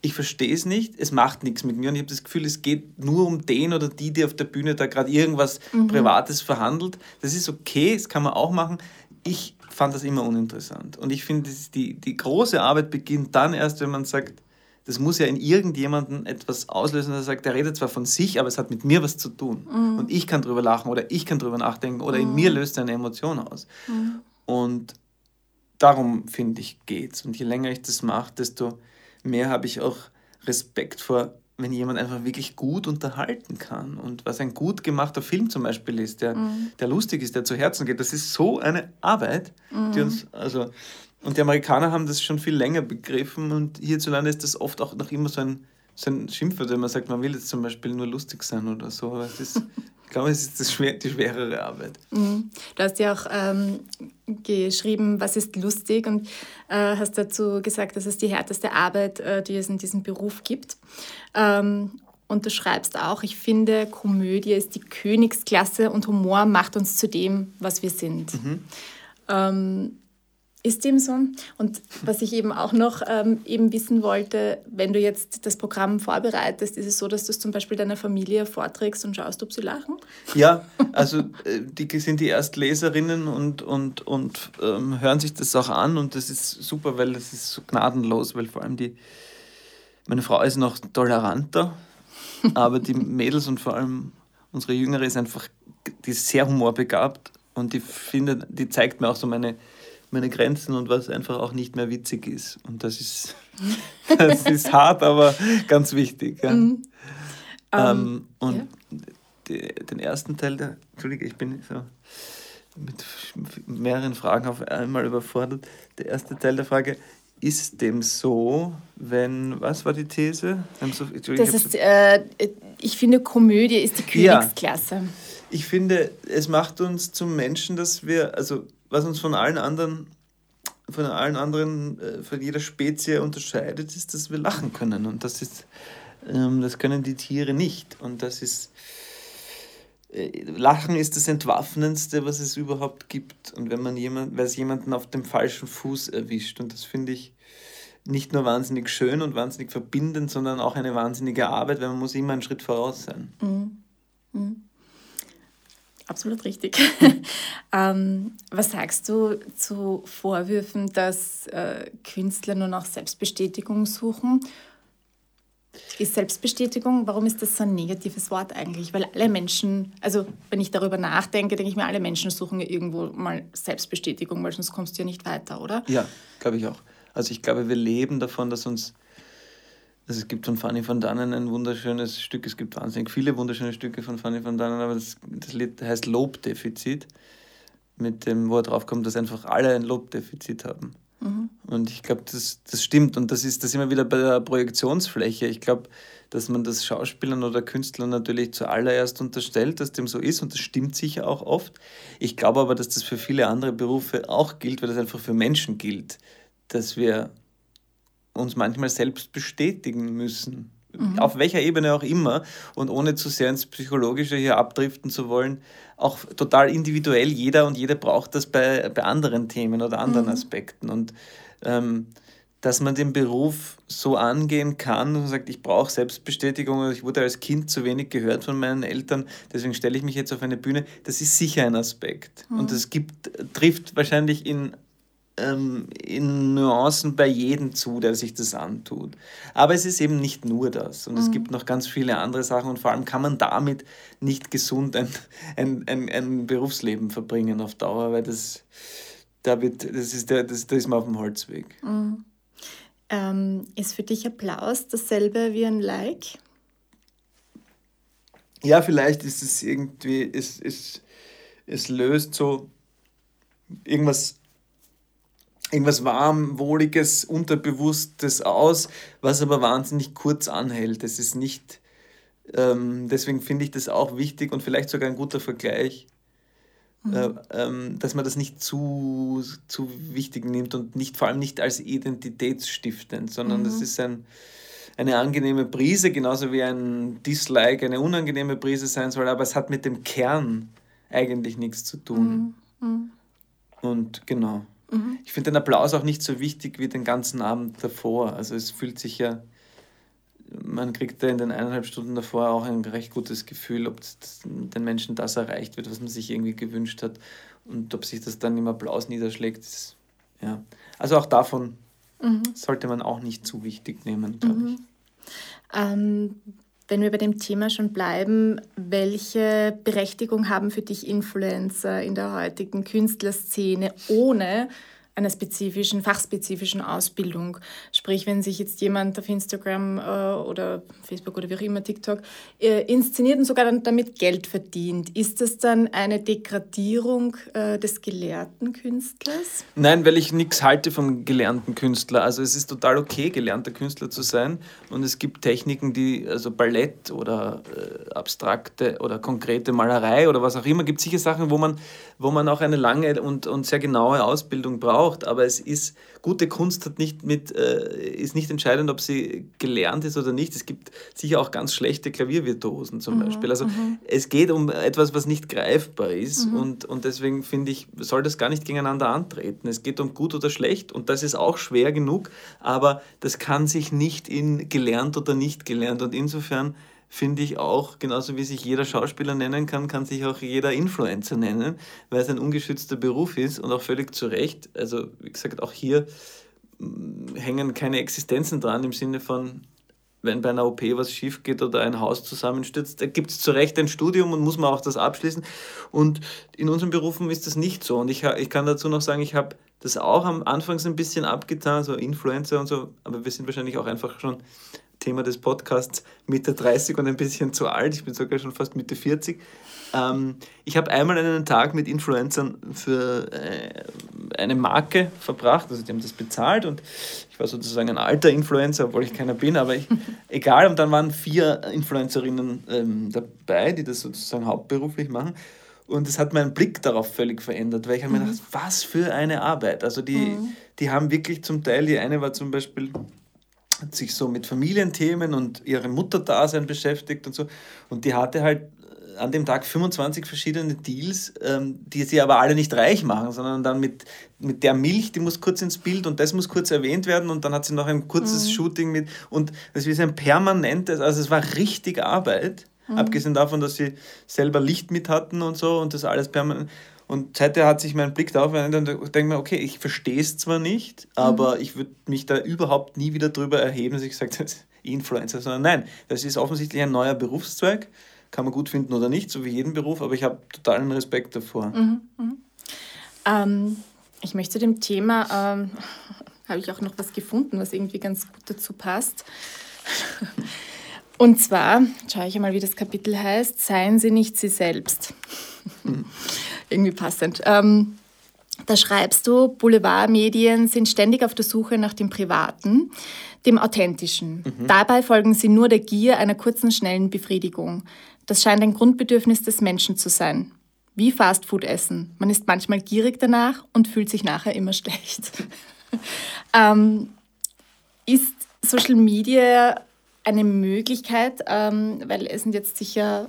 Ich verstehe es nicht, es macht nichts mit mir und ich habe das Gefühl, es geht nur um den oder die, die auf der Bühne da gerade irgendwas mhm. Privates verhandelt. Das ist okay, das kann man auch machen. Ich fand das immer uninteressant. Und ich finde, die, die große Arbeit beginnt dann erst, wenn man sagt, das muss ja in irgendjemandem etwas auslösen, der sagt, der redet zwar von sich, aber es hat mit mir was zu tun. Mhm. Und ich kann drüber lachen oder ich kann drüber nachdenken oder mhm. in mir löst er eine Emotion aus. Mhm. Und darum, finde ich, geht's. Und je länger ich das mache, desto mehr habe ich auch Respekt vor, wenn jemand einfach wirklich gut unterhalten kann. Und was ein gut gemachter Film zum Beispiel ist, der, mhm. der lustig ist, der zu Herzen geht, das ist so eine Arbeit, die mhm. uns, also und die Amerikaner haben das schon viel länger begriffen und hierzulande ist das oft auch noch immer so ein, so ein Schimpfwort, wenn man sagt, man will jetzt zum Beispiel nur lustig sein oder so. Aber es ist, ich glaube, es ist das schwer, die schwerere Arbeit. Mhm. Du hast ja auch ähm, geschrieben, was ist lustig und äh, hast dazu gesagt, dass es die härteste Arbeit, äh, die es in diesem Beruf gibt. Ähm, und du schreibst auch, ich finde, Komödie ist die Königsklasse und Humor macht uns zu dem, was wir sind. Mhm. Ähm, ist dem so? Und was ich eben auch noch ähm, eben wissen wollte, wenn du jetzt das Programm vorbereitest, ist es so, dass du es zum Beispiel deiner Familie vorträgst und schaust, ob sie lachen? Ja, also äh, die sind die Erstleserinnen und, und, und ähm, hören sich das auch an und das ist super, weil das ist so gnadenlos, weil vor allem die, meine Frau ist noch toleranter, aber die Mädels und vor allem unsere Jüngere ist einfach, die ist sehr humorbegabt und die findet, die zeigt mir auch so meine meine Grenzen und was einfach auch nicht mehr witzig ist. Und das ist, das ist hart, aber ganz wichtig. Ja. Mhm. Um, ähm, ähm, und ja. die, den ersten Teil der, Entschuldige, ich bin so mit mehreren Fragen auf einmal überfordert. Der erste Teil der Frage, ist dem so, wenn, was war die These? Das ist, äh, ich finde, Komödie ist die Königsklasse. Ja. Ich finde, es macht uns zum Menschen, dass wir, also was uns von allen anderen, von allen anderen, äh, von jeder Spezie unterscheidet, ist, dass wir lachen können. Und das ist, ähm, das können die Tiere nicht. Und das ist, äh, Lachen ist das Entwaffnendste, was es überhaupt gibt. Und wenn man jemand, weil es jemanden auf dem falschen Fuß erwischt. Und das finde ich nicht nur wahnsinnig schön und wahnsinnig verbindend, sondern auch eine wahnsinnige Arbeit, weil man muss immer einen Schritt voraus sein. Mhm. Absolut richtig. ähm, was sagst du zu Vorwürfen, dass äh, Künstler nur nach Selbstbestätigung suchen? Ist Selbstbestätigung, warum ist das so ein negatives Wort eigentlich? Weil alle Menschen, also wenn ich darüber nachdenke, denke ich mir, alle Menschen suchen ja irgendwo mal Selbstbestätigung, weil sonst kommst du ja nicht weiter, oder? Ja, glaube ich auch. Also ich glaube, wir leben davon, dass uns also es gibt von Fanny van Dannen ein wunderschönes Stück, es gibt wahnsinnig viele wunderschöne Stücke von Fanny van Dannen, aber das, das Lied heißt Lobdefizit, mit dem, wo er draufkommt, dass einfach alle ein Lobdefizit haben. Mhm. Und ich glaube, das, das stimmt. Und das ist das immer wieder bei der Projektionsfläche. Ich glaube, dass man das Schauspielern oder Künstlern natürlich zuallererst unterstellt, dass dem so ist. Und das stimmt sicher auch oft. Ich glaube aber, dass das für viele andere Berufe auch gilt, weil das einfach für Menschen gilt, dass wir uns manchmal selbst bestätigen müssen. Mhm. Auf welcher Ebene auch immer und ohne zu sehr ins Psychologische hier abdriften zu wollen, auch total individuell. Jeder und jede braucht das bei, bei anderen Themen oder anderen mhm. Aspekten. Und ähm, dass man den Beruf so angehen kann und sagt, ich brauche Selbstbestätigung, ich wurde als Kind zu wenig gehört von meinen Eltern, deswegen stelle ich mich jetzt auf eine Bühne, das ist sicher ein Aspekt. Mhm. Und das gibt, trifft wahrscheinlich in ähm, in Nuancen bei jedem zu, der sich das antut. Aber es ist eben nicht nur das. Und mhm. es gibt noch ganz viele andere Sachen und vor allem kann man damit nicht gesund ein, ein, ein, ein Berufsleben verbringen auf Dauer, weil das, da, wird, das ist der, das, da ist man auf dem Holzweg. Mhm. Ähm, ist für dich Applaus dasselbe wie ein Like? Ja, vielleicht ist es irgendwie, es, es, es löst so irgendwas irgendwas warm, wohliges, unterbewusstes aus, was aber wahnsinnig kurz anhält. Das ist nicht, ähm, deswegen finde ich das auch wichtig und vielleicht sogar ein guter Vergleich, mhm. äh, ähm, dass man das nicht zu, zu wichtig nimmt und nicht vor allem nicht als identitätsstiftend, sondern mhm. das ist ein, eine angenehme Prise, genauso wie ein Dislike eine unangenehme Prise sein soll, aber es hat mit dem Kern eigentlich nichts zu tun. Mhm. mhm. Und genau. Mhm. Ich finde den Applaus auch nicht so wichtig wie den ganzen Abend davor. Also es fühlt sich ja, man kriegt da in den eineinhalb Stunden davor auch ein recht gutes Gefühl, ob den Menschen das erreicht wird, was man sich irgendwie gewünscht hat und ob sich das dann im Applaus niederschlägt. Ist, ja. Also auch davon mhm. sollte man auch nicht zu wichtig nehmen, glaube mhm. ich. Ähm, wenn wir bei dem Thema schon bleiben, welche Berechtigung haben für dich Influencer in der heutigen Künstlerszene, ohne einer spezifischen, fachspezifischen Ausbildung. Sprich, wenn sich jetzt jemand auf Instagram äh, oder Facebook oder wie auch immer TikTok äh, inszeniert und sogar dann damit Geld verdient, ist das dann eine Degradierung äh, des gelehrten Künstlers? Nein, weil ich nichts halte vom gelernten Künstler. Also es ist total okay, gelernter Künstler zu sein und es gibt Techniken, die, also Ballett oder äh, abstrakte oder konkrete Malerei oder was auch immer, gibt sicher Sachen, wo man, wo man auch eine lange und, und sehr genaue Ausbildung braucht braucht, aber es ist, gute Kunst hat nicht mit, äh, ist nicht entscheidend, ob sie gelernt ist oder nicht. Es gibt sicher auch ganz schlechte Klaviervirtuosen zum mhm, Beispiel. Also mhm. es geht um etwas, was nicht greifbar ist mhm. und, und deswegen finde ich, soll das gar nicht gegeneinander antreten. Es geht um gut oder schlecht und das ist auch schwer genug, aber das kann sich nicht in gelernt oder nicht gelernt und insofern finde ich auch, genauso wie sich jeder Schauspieler nennen kann, kann sich auch jeder Influencer nennen, weil es ein ungeschützter Beruf ist und auch völlig zu Recht. Also, wie gesagt, auch hier mm, hängen keine Existenzen dran im Sinne von, wenn bei einer OP was schief geht oder ein Haus zusammenstürzt, da gibt es zu Recht ein Studium und muss man auch das abschließen. Und in unseren Berufen ist das nicht so. Und ich, ich kann dazu noch sagen, ich habe das auch am Anfang so ein bisschen abgetan, so Influencer und so, aber wir sind wahrscheinlich auch einfach schon Thema des Podcasts Mitte 30 und ein bisschen zu alt. Ich bin sogar schon fast Mitte 40. Ähm, ich habe einmal einen Tag mit Influencern für äh, eine Marke verbracht. Also die haben das bezahlt und ich war sozusagen ein alter Influencer, obwohl ich keiner bin, aber ich, egal. Und dann waren vier Influencerinnen ähm, dabei, die das sozusagen hauptberuflich machen. Und es hat meinen Blick darauf völlig verändert, weil ich habe mhm. mir gedacht, was für eine Arbeit. Also die, mhm. die haben wirklich zum Teil, die eine war zum Beispiel sich so mit Familienthemen und ihrem Mutterdasein beschäftigt und so. Und die hatte halt äh, an dem Tag 25 verschiedene Deals, ähm, die sie aber alle nicht reich machen, sondern dann mit, mit der Milch, die muss kurz ins Bild und das muss kurz erwähnt werden und dann hat sie noch ein kurzes mhm. Shooting mit und das ist ein permanentes, also es war richtig Arbeit, mhm. abgesehen davon, dass sie selber Licht mit hatten und so und das alles permanent. Und seither hat sich mein Blick darauf verändert und denke mir, okay, ich verstehe es zwar nicht, aber mhm. ich würde mich da überhaupt nie wieder drüber erheben, dass ich sage, das ist Influencer, sondern nein, das ist offensichtlich ein neuer Berufszweig. Kann man gut finden oder nicht, so wie jeden Beruf, aber ich habe totalen Respekt davor. Mhm, mh. ähm, ich möchte zu dem Thema, ähm, habe ich auch noch was gefunden, was irgendwie ganz gut dazu passt. Und zwar, schaue ich einmal, wie das Kapitel heißt, Seien Sie nicht Sie selbst. Irgendwie passend. Ähm, da schreibst du, Boulevardmedien sind ständig auf der Suche nach dem Privaten, dem Authentischen. Mhm. Dabei folgen sie nur der Gier einer kurzen, schnellen Befriedigung. Das scheint ein Grundbedürfnis des Menschen zu sein. Wie Fastfood essen. Man ist manchmal gierig danach und fühlt sich nachher immer schlecht. ähm, ist Social Media eine Möglichkeit, ähm, weil es sind jetzt sicher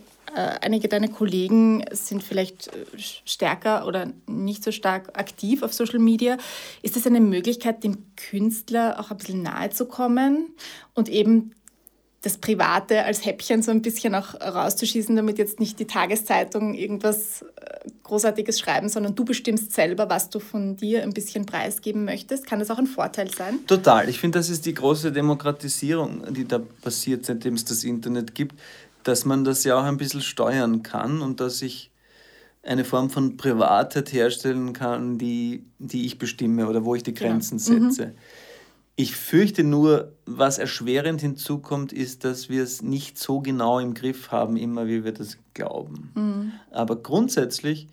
einige deiner Kollegen sind vielleicht äh, stärker oder nicht so stark aktiv auf Social Media. Ist das eine Möglichkeit, dem Künstler auch ein bisschen nahe zu kommen und eben das Private als Häppchen so ein bisschen auch rauszuschießen, damit jetzt nicht die Tageszeitung irgendwas äh, Großartiges schreiben, sondern du bestimmst selber, was du von dir ein bisschen preisgeben möchtest. Kann das auch ein Vorteil sein? Total. Ich finde, das ist die große Demokratisierung, die da passiert, seitdem es das Internet gibt dass man das ja auch ein bisschen steuern kann und dass ich eine Form von Privatheit herstellen kann, die, die ich bestimme oder wo ich die Grenzen ja. setze. Mhm. Ich fürchte nur, was erschwerend hinzukommt, ist, dass wir es nicht so genau im Griff haben, immer wie wir das glauben. Mhm. Aber grundsätzlich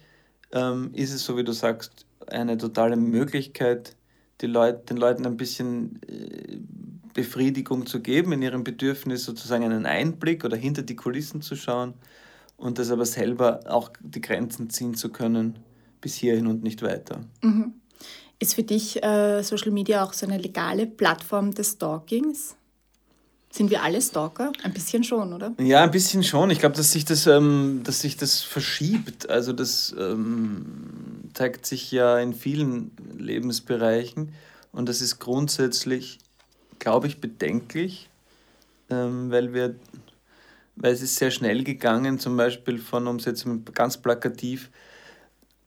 ähm, ist es, so wie du sagst, eine totale Möglichkeit, die Leut, den Leuten ein bisschen äh, Befriedigung zu geben, in ihrem Bedürfnis sozusagen einen Einblick oder hinter die Kulissen zu schauen und das aber selber auch die Grenzen ziehen zu können, bis hierhin und nicht weiter. Mhm. Ist für dich äh, Social Media auch so eine legale Plattform des Stalkings? Sind wir alle Stalker? Ein bisschen schon, oder? Ja, ein bisschen schon. Ich glaube, dass sich das, ähm, dass sich das verschiebt. Also das ähm, zeigt sich ja in vielen Lebensbereichen und das ist grundsätzlich glaube ich, bedenklich, ähm, weil wir, weil es ist sehr schnell gegangen, zum Beispiel von, um es jetzt ganz plakativ,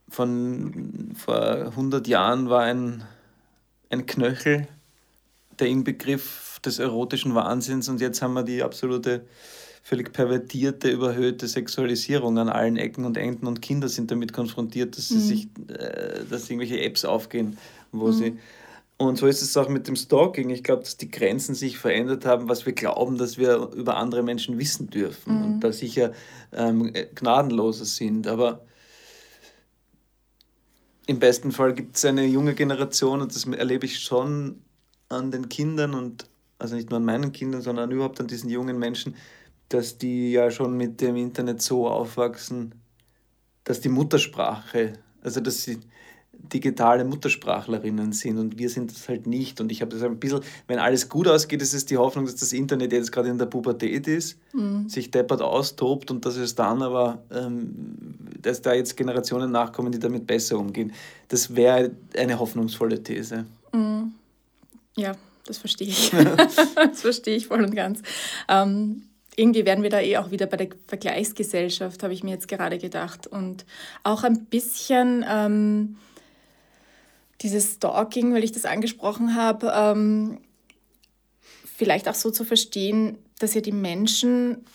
von vor 100 Jahren war ein, ein Knöchel der Inbegriff des erotischen Wahnsinns und jetzt haben wir die absolute völlig pervertierte, überhöhte Sexualisierung an allen Ecken und Enden und Kinder sind damit konfrontiert, dass sie mhm. sich, äh, dass irgendwelche Apps aufgehen, wo mhm. sie und so ist es auch mit dem Stalking. Ich glaube, dass die Grenzen sich verändert haben, was wir glauben, dass wir über andere Menschen wissen dürfen mhm. und da sicher ähm, gnadenloser sind. Aber im besten Fall gibt es eine junge Generation und das erlebe ich schon an den Kindern und also nicht nur an meinen Kindern, sondern überhaupt an diesen jungen Menschen, dass die ja schon mit dem Internet so aufwachsen, dass die Muttersprache, also dass sie digitale Muttersprachlerinnen sind und wir sind das halt nicht. Und ich habe das ein bisschen, wenn alles gut ausgeht, ist es die Hoffnung, dass das Internet jetzt gerade in der Pubertät ist, mhm. sich deppert austobt und dass es dann aber, ähm, dass da jetzt Generationen nachkommen, die damit besser umgehen. Das wäre eine hoffnungsvolle These. Mhm. Ja, das verstehe ich. das verstehe ich voll und ganz. Ähm, irgendwie werden wir da eh auch wieder bei der Vergleichsgesellschaft, habe ich mir jetzt gerade gedacht. Und auch ein bisschen ähm, dieses Stalking, weil ich das angesprochen habe, ähm, vielleicht auch so zu verstehen, dass ja die Menschen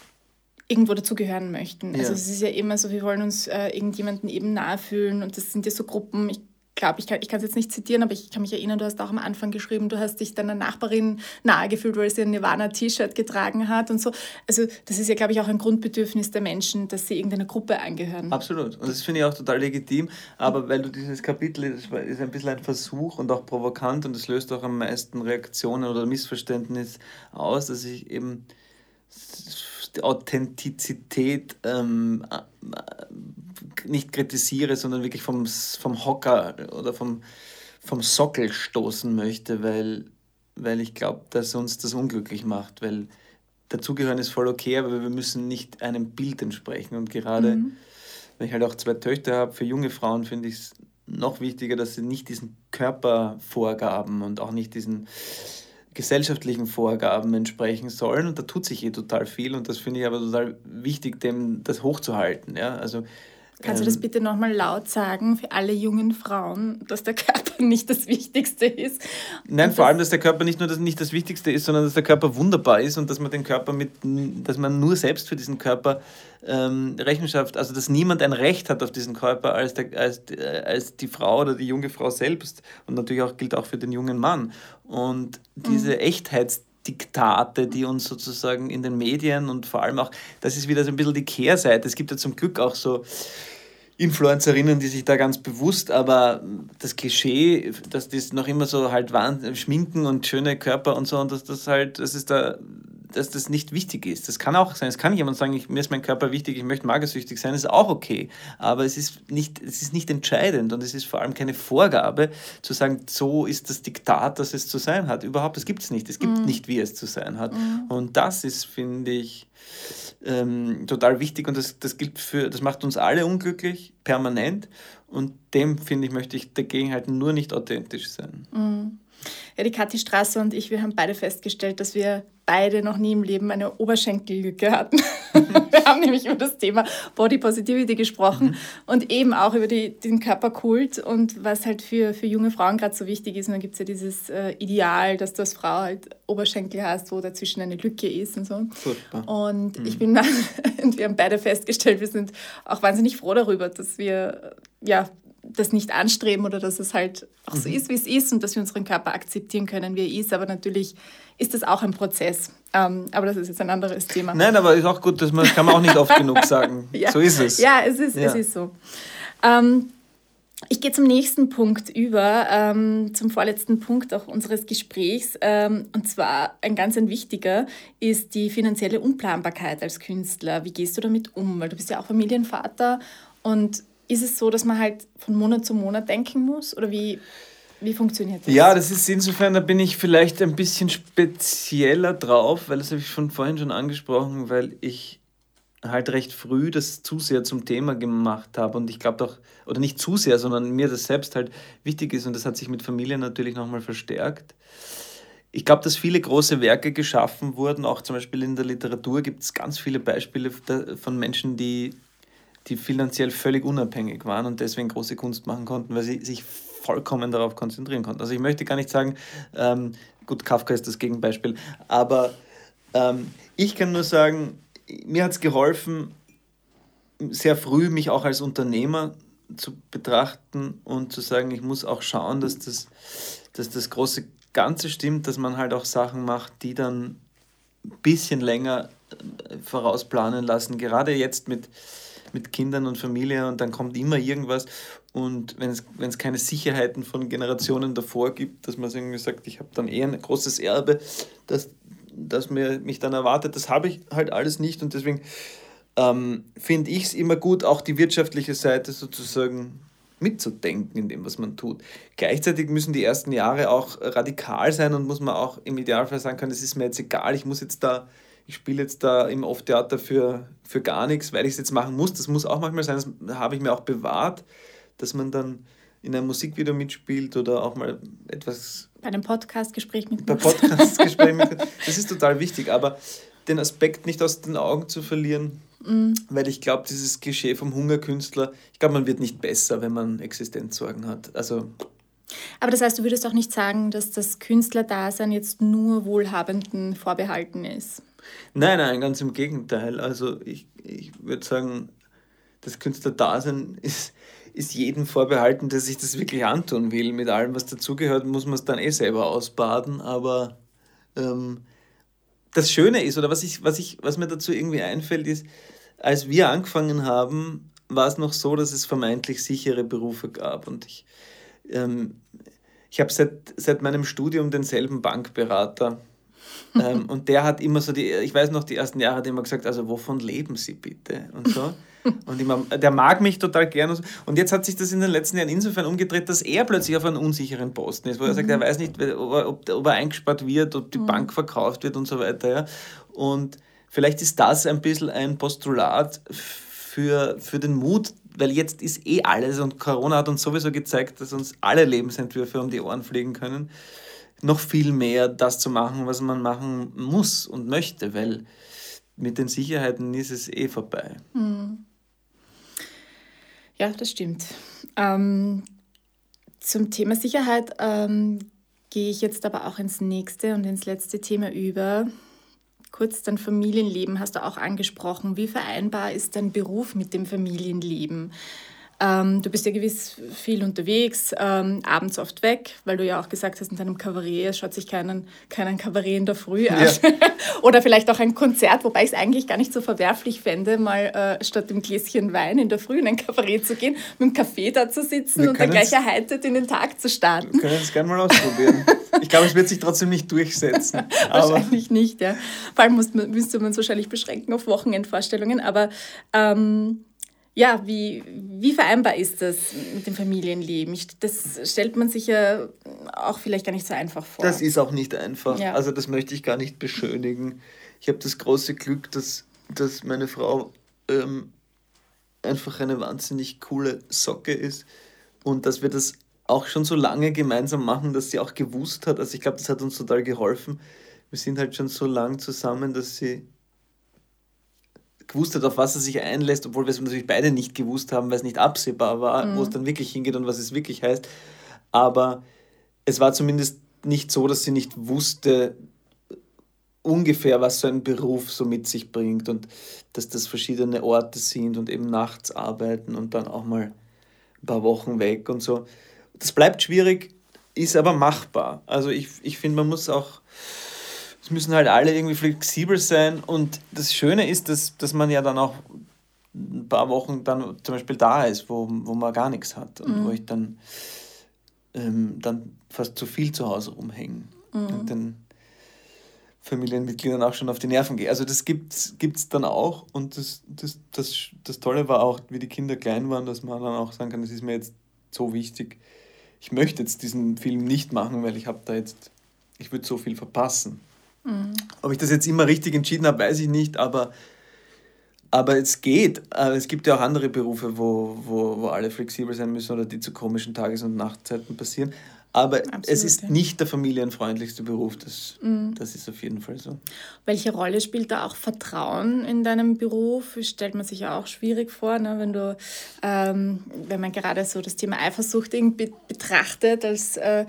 irgendwo dazugehören möchten. Also ja. Also es ist ja immer so, wir wollen uns äh, irgendjemanden eben nahe fühlen und das sind ja so Gruppen, ich glaube, ich kann es jetzt nicht zitieren, aber ich kann mich erinnern, du hast auch am Anfang geschrieben, du hast dich deiner Nachbarin nahegefühlt, weil sie ein Nirvana-T-Shirt getragen hat und so. Also das ist ja, glaube ich, auch ein Grundbedürfnis der Menschen, dass sie irgendeiner Gruppe angehören. Absolut. Und das finde ich auch total legitim. Aber weil du dieses Kapitel, das ist ein bisschen ein Versuch und auch provokant und es löst auch am meisten Reaktionen oder Missverständnis aus, dass ich eben Authentizität ähm, nicht kritisiere, sondern wirklich vom, vom Hocker oder vom, vom Sockel stoßen möchte, weil, weil ich glaube, dass uns das unglücklich macht, weil dazugehören ist voll okay, aber wir müssen nicht einem Bild entsprechen. Und gerade, mhm. wenn ich halt auch zwei Töchter habe, für junge Frauen finde ich es noch wichtiger, dass sie nicht diesen Körpervorgaben und auch nicht diesen gesellschaftlichen Vorgaben entsprechen sollen. Und da tut sich eh total viel und das finde ich aber total wichtig, dem das hochzuhalten. Ja? Also Kannst du das ähm, bitte nochmal laut sagen für alle jungen Frauen, dass der Körper nicht das Wichtigste ist? Nein, vor allem, dass der Körper nicht nur das, nicht das Wichtigste ist, sondern dass der Körper wunderbar ist und dass man den Körper mit, dass man nur selbst für diesen Körper ähm, Rechenschaft, also dass niemand ein Recht hat auf diesen Körper als, der, als, äh, als die Frau oder die junge Frau selbst. Und natürlich auch gilt auch für den jungen Mann. Und diese mhm. Echtheits Diktate, die uns sozusagen in den Medien und vor allem auch, das ist wieder so ein bisschen die Kehrseite. Es gibt ja zum Glück auch so Influencerinnen, die sich da ganz bewusst, aber das Klischee, dass das noch immer so halt schminken und schöne Körper und so und dass das halt, das ist da dass das nicht wichtig ist. Das kann auch sein. Es kann jemand sagen, ich, mir ist mein Körper wichtig, ich möchte magersüchtig sein, das ist auch okay. Aber es ist, nicht, es ist nicht entscheidend und es ist vor allem keine Vorgabe, zu sagen, so ist das Diktat, dass es zu sein hat. Überhaupt, das gibt es nicht. Es gibt mhm. nicht, wie es zu sein hat. Mhm. Und das ist, finde ich, ähm, total wichtig und das, das gilt für, das macht uns alle unglücklich, permanent. Und dem, finde ich, möchte ich dagegen halt nur nicht authentisch sein. Mhm. Ja, die Kathi Strasser und ich, wir haben beide festgestellt, dass wir beide noch nie im Leben eine Oberschenkellücke hatten. wir haben nämlich über das Thema Body Positivity gesprochen mhm. und eben auch über die, den Körperkult und was halt für, für junge Frauen gerade so wichtig ist. Und dann gibt es ja dieses äh, Ideal, dass du als Frau halt Oberschenkel hast, wo dazwischen eine Lücke ist und so. Super. Und mhm. ich bin und wir haben beide festgestellt, wir sind auch wahnsinnig froh darüber, dass wir ja das nicht anstreben oder dass es halt auch so mhm. ist, wie es ist und dass wir unseren Körper akzeptieren können, wie er ist. Aber natürlich ist das auch ein Prozess. Ähm, aber das ist jetzt ein anderes Thema. Nein, aber ist auch gut, dass man, das kann man auch nicht oft genug sagen. ja. So ist es. Ja, es ist, ja. es ist so. Ähm, ich gehe zum nächsten Punkt über, ähm, zum vorletzten Punkt auch unseres Gesprächs. Ähm, und zwar ein ganz ein wichtiger ist die finanzielle Unplanbarkeit als Künstler. Wie gehst du damit um? Weil du bist ja auch Familienvater und ist es so, dass man halt von Monat zu Monat denken muss? Oder wie, wie funktioniert das? Ja, das ist insofern, da bin ich vielleicht ein bisschen spezieller drauf, weil das habe ich schon vorhin schon angesprochen, weil ich halt recht früh das zu sehr zum Thema gemacht habe und ich glaube doch, oder nicht zu sehr, sondern mir das selbst halt wichtig ist und das hat sich mit Familie natürlich nochmal verstärkt. Ich glaube, dass viele große Werke geschaffen wurden, auch zum Beispiel in der Literatur gibt es ganz viele Beispiele von Menschen, die die finanziell völlig unabhängig waren und deswegen große Kunst machen konnten, weil sie sich vollkommen darauf konzentrieren konnten. Also ich möchte gar nicht sagen, ähm, gut, Kafka ist das Gegenbeispiel, aber ähm, ich kann nur sagen, mir hat es geholfen, sehr früh mich auch als Unternehmer zu betrachten und zu sagen, ich muss auch schauen, dass das, dass das große Ganze stimmt, dass man halt auch Sachen macht, die dann ein bisschen länger äh, vorausplanen lassen. Gerade jetzt mit, mit Kindern und Familie und dann kommt immer irgendwas. Und wenn es, keine Sicherheiten von Generationen davor gibt, dass man irgendwie sagt, ich habe dann eher ein großes Erbe, das, das mich dann erwartet, das habe ich halt alles nicht. Und deswegen ähm, finde ich es immer gut, auch die wirtschaftliche Seite sozusagen mitzudenken in dem, was man tut. Gleichzeitig müssen die ersten Jahre auch radikal sein und muss man auch im Idealfall sagen können, es ist mir jetzt egal, ich muss jetzt da, ich spiele jetzt da im Off-Theater für, für gar nichts, weil ich es jetzt machen muss. Das muss auch manchmal sein, das habe ich mir auch bewahrt, dass man dann in einem Musikvideo mitspielt oder auch mal etwas. Bei einem Podcastgespräch mit Bei Podcastgespräch mit. Das ist total wichtig, aber den Aspekt nicht aus den Augen zu verlieren, Mhm. Weil ich glaube, dieses Klischee vom Hungerkünstler, ich glaube, man wird nicht besser, wenn man Existenzsorgen hat. Also. Aber das heißt, du würdest auch nicht sagen, dass das Künstlerdasein jetzt nur Wohlhabenden vorbehalten ist? Nein, nein, ganz im Gegenteil. Also ich, ich würde sagen, das Künstlerdasein ist, ist jedem vorbehalten, der sich das wirklich antun will. Mit allem, was dazugehört, muss man es dann eh selber ausbaden. Aber ähm, das Schöne ist, oder was, ich, was, ich, was mir dazu irgendwie einfällt, ist, als wir angefangen haben, war es noch so, dass es vermeintlich sichere Berufe gab. Und ich, ähm, ich habe seit, seit meinem Studium denselben Bankberater. Ähm, und der hat immer so die, ich weiß noch, die ersten Jahre hat immer gesagt, also wovon leben Sie bitte? Und so. Und immer, der mag mich total gern. Und, so. und jetzt hat sich das in den letzten Jahren insofern umgedreht, dass er plötzlich auf einem unsicheren Posten ist, wo er sagt, er mhm. weiß nicht, ob, ob er eingespart wird, ob die mhm. Bank verkauft wird und so weiter. Ja. Und vielleicht ist das ein bisschen ein Postulat für, für den Mut, weil jetzt ist eh alles und Corona hat uns sowieso gezeigt, dass uns alle Lebensentwürfe um die Ohren fliegen können, noch viel mehr das zu machen, was man machen muss und möchte, weil mit den Sicherheiten ist es eh vorbei. Mhm. Ja, das stimmt. Ähm, zum Thema Sicherheit ähm, gehe ich jetzt aber auch ins nächste und ins letzte Thema über. Kurz dein Familienleben hast du auch angesprochen. Wie vereinbar ist dein Beruf mit dem Familienleben? Ähm, du bist ja gewiss viel unterwegs, ähm, abends oft weg, weil du ja auch gesagt hast, in deinem Kabarett, es schaut sich keinen, keinen Kabarett in der Früh an. Ja. Oder vielleicht auch ein Konzert, wobei ich es eigentlich gar nicht so verwerflich fände, mal äh, statt dem Gläschen Wein in der Früh in ein Kabarett zu gehen, mit dem Kaffee da zu sitzen wir und dann gleich erheitert in den Tag zu starten. Wir können es gerne mal ausprobieren. ich glaube, es wird sich trotzdem nicht durchsetzen. wahrscheinlich nicht, ja. Vor allem müsste man es wahrscheinlich beschränken auf Wochenendvorstellungen, aber ähm, ja, wie, wie vereinbar ist das mit dem Familienleben? Ich, das stellt man sich ja auch vielleicht gar nicht so einfach vor. Das ist auch nicht einfach. Ja. Also das möchte ich gar nicht beschönigen. Ich habe das große Glück, dass, dass meine Frau ähm, einfach eine wahnsinnig coole Socke ist und dass wir das auch schon so lange gemeinsam machen, dass sie auch gewusst hat. Also ich glaube, das hat uns total geholfen. Wir sind halt schon so lang zusammen, dass sie gewusst hat, auf was er sich einlässt, obwohl wir es natürlich beide nicht gewusst haben, weil es nicht absehbar war, mhm. wo es dann wirklich hingeht und was es wirklich heißt. Aber es war zumindest nicht so, dass sie nicht wusste ungefähr, was so ein Beruf so mit sich bringt und dass das verschiedene Orte sind und eben nachts arbeiten und dann auch mal ein paar Wochen weg und so. Das bleibt schwierig, ist aber machbar. Also ich, ich finde, man muss auch es müssen halt alle irgendwie flexibel sein. Und das Schöne ist, dass, dass man ja dann auch ein paar Wochen dann zum Beispiel da ist, wo, wo man gar nichts hat und mhm. wo ich dann, ähm, dann fast zu viel zu Hause rumhänge mhm. und den Familienmitgliedern auch schon auf die Nerven gehe. Also das gibt es dann auch und das, das, das, das Tolle war auch, wie die Kinder klein waren, dass man dann auch sagen kann, das ist mir jetzt so wichtig, ich möchte jetzt diesen Film nicht machen, weil ich habe da jetzt, ich würde so viel verpassen. Mhm. Ob ich das jetzt immer richtig entschieden habe, weiß ich nicht, aber, aber es geht. Es gibt ja auch andere Berufe, wo, wo, wo alle flexibel sein müssen oder die zu komischen Tages- und Nachtzeiten passieren. Aber Absolut, es ist ja. nicht der familienfreundlichste Beruf, das, mhm. das ist auf jeden Fall so. Welche Rolle spielt da auch Vertrauen in deinem Beruf? Stellt man sich ja auch schwierig vor, ne? wenn du, ähm, wenn man gerade so das Thema Eifersucht betrachtet als äh,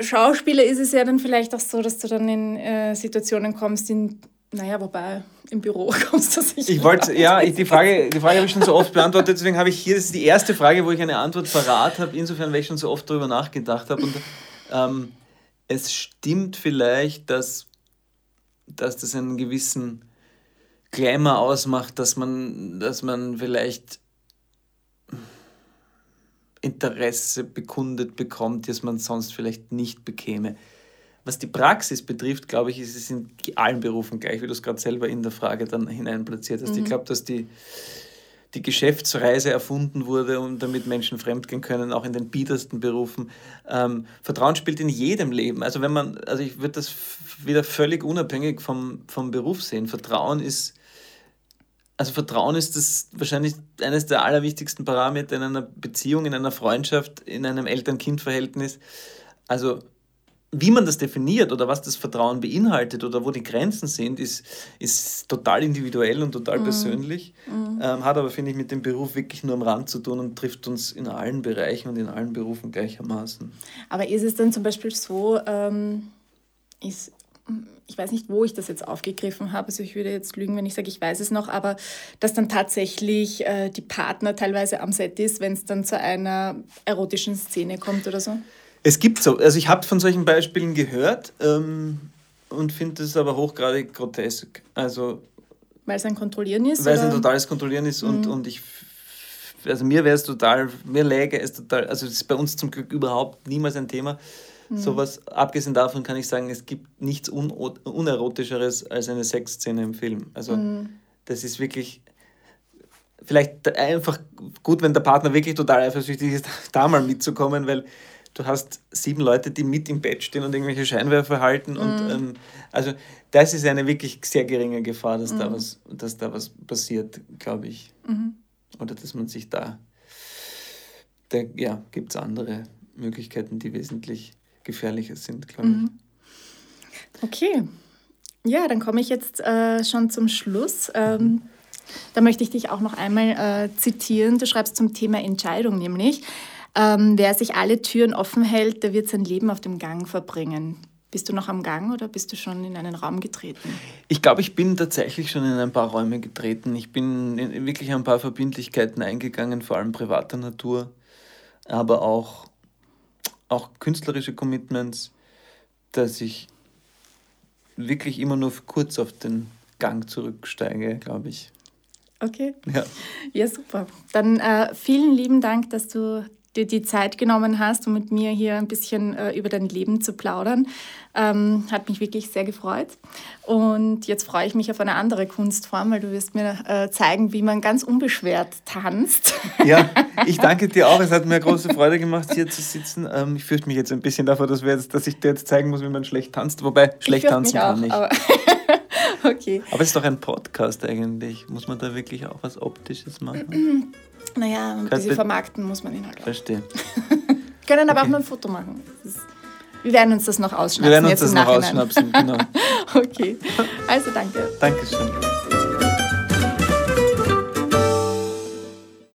Schauspieler ist es ja dann vielleicht auch so, dass du dann in äh, Situationen kommst, in Naja, wobei im Büro kommst du sicher. Ich wollte, ja, ich, die Frage, die Frage habe ich schon so oft beantwortet, deswegen habe ich hier, das ist die erste Frage, wo ich eine Antwort parat habe, insofern, weil ich schon so oft darüber nachgedacht habe. Und ähm, es stimmt vielleicht, dass, dass das einen gewissen Glamour ausmacht, dass man, dass man vielleicht Interesse bekundet bekommt, das man sonst vielleicht nicht bekäme. Was die Praxis betrifft, glaube ich, ist es in allen Berufen gleich, wie du es gerade selber in der Frage dann hineinplatziert hast. Mhm. Ich glaube, dass die, die Geschäftsreise erfunden wurde und damit Menschen fremdgehen können, auch in den biedersten Berufen. Ähm, Vertrauen spielt in jedem Leben. Also wenn man, also ich würde das wieder völlig unabhängig vom, vom Beruf sehen. Vertrauen ist, also Vertrauen ist das wahrscheinlich eines der allerwichtigsten Parameter in einer Beziehung, in einer Freundschaft, in einem Eltern-Kind-Verhältnis. Also wie man das definiert oder was das Vertrauen beinhaltet oder wo die Grenzen sind, ist, ist total individuell und total mhm. persönlich. Mhm. Ähm, hat aber, finde ich, mit dem Beruf wirklich nur am Rand zu tun und trifft uns in allen Bereichen und in allen Berufen gleichermaßen. Aber ist es dann zum Beispiel so, ähm, ist, ich weiß nicht, wo ich das jetzt aufgegriffen habe, also ich würde jetzt lügen, wenn ich sage, ich weiß es noch, aber dass dann tatsächlich äh, die Partner teilweise am Set ist, wenn es dann zu einer erotischen Szene kommt oder so? Es gibt so, also ich habe von solchen Beispielen gehört ähm, und finde es aber hochgradig grotesk. Also, weil es ein Kontrollieren ist? Weil es ein totales Kontrollieren ist und, mhm. und ich, also mir wäre es total, mir läge es total, also es ist bei uns zum Glück überhaupt niemals ein Thema. Mhm. Sowas, abgesehen davon kann ich sagen, es gibt nichts Un Unerotischeres als eine Sexszene im Film. Also mhm. das ist wirklich, vielleicht einfach gut, wenn der Partner wirklich total eifersüchtig ist, da mal mitzukommen, weil du hast sieben Leute, die mit im Bett stehen und irgendwelche Scheinwerfer halten. Mhm. Und ähm, also das ist eine wirklich sehr geringe Gefahr, dass, mhm. da, was, dass da was passiert, glaube ich. Mhm. Oder dass man sich da. Da ja, gibt es andere Möglichkeiten, die wesentlich gefährlicher sind, glaube ich. Mhm. Okay. Ja, dann komme ich jetzt äh, schon zum Schluss. Ähm, da möchte ich dich auch noch einmal äh, zitieren. Du schreibst zum Thema Entscheidung nämlich. Ähm, wer sich alle Türen offen hält, der wird sein Leben auf dem Gang verbringen. Bist du noch am Gang oder bist du schon in einen Raum getreten? Ich glaube, ich bin tatsächlich schon in ein paar Räume getreten. Ich bin in wirklich ein paar Verbindlichkeiten eingegangen, vor allem privater Natur, aber auch, auch künstlerische Commitments, dass ich wirklich immer nur kurz auf den Gang zurücksteige, glaube ich. Okay. Ja. Ja, super. Dann äh, vielen lieben Dank, dass du dir die Zeit genommen hast, um mit mir hier ein bisschen äh, über dein Leben zu plaudern. Ähm, hat mich wirklich sehr gefreut. Und jetzt freue ich mich auf eine andere Kunstform, weil du wirst mir äh, zeigen, wie man ganz unbeschwert tanzt. Ja, ich danke dir auch. Es hat mir große Freude gemacht, hier zu sitzen. Ähm, ich fürchte mich jetzt ein bisschen davor, dass, jetzt, dass ich dir jetzt zeigen muss, wie man schlecht tanzt. Wobei, schlecht tanzen kann ich. Aber okay. Aber es ist doch ein Podcast eigentlich. Muss man da wirklich auch was Optisches machen? Naja, ein bisschen vermarkten muss man ihn halt auch. Verstehe. Können aber okay. auch mal ein Foto machen. Ist, wir werden uns das noch ausschnapsen. Wir werden uns das noch ausschnapsen, genau. okay. Also danke. Dankeschön.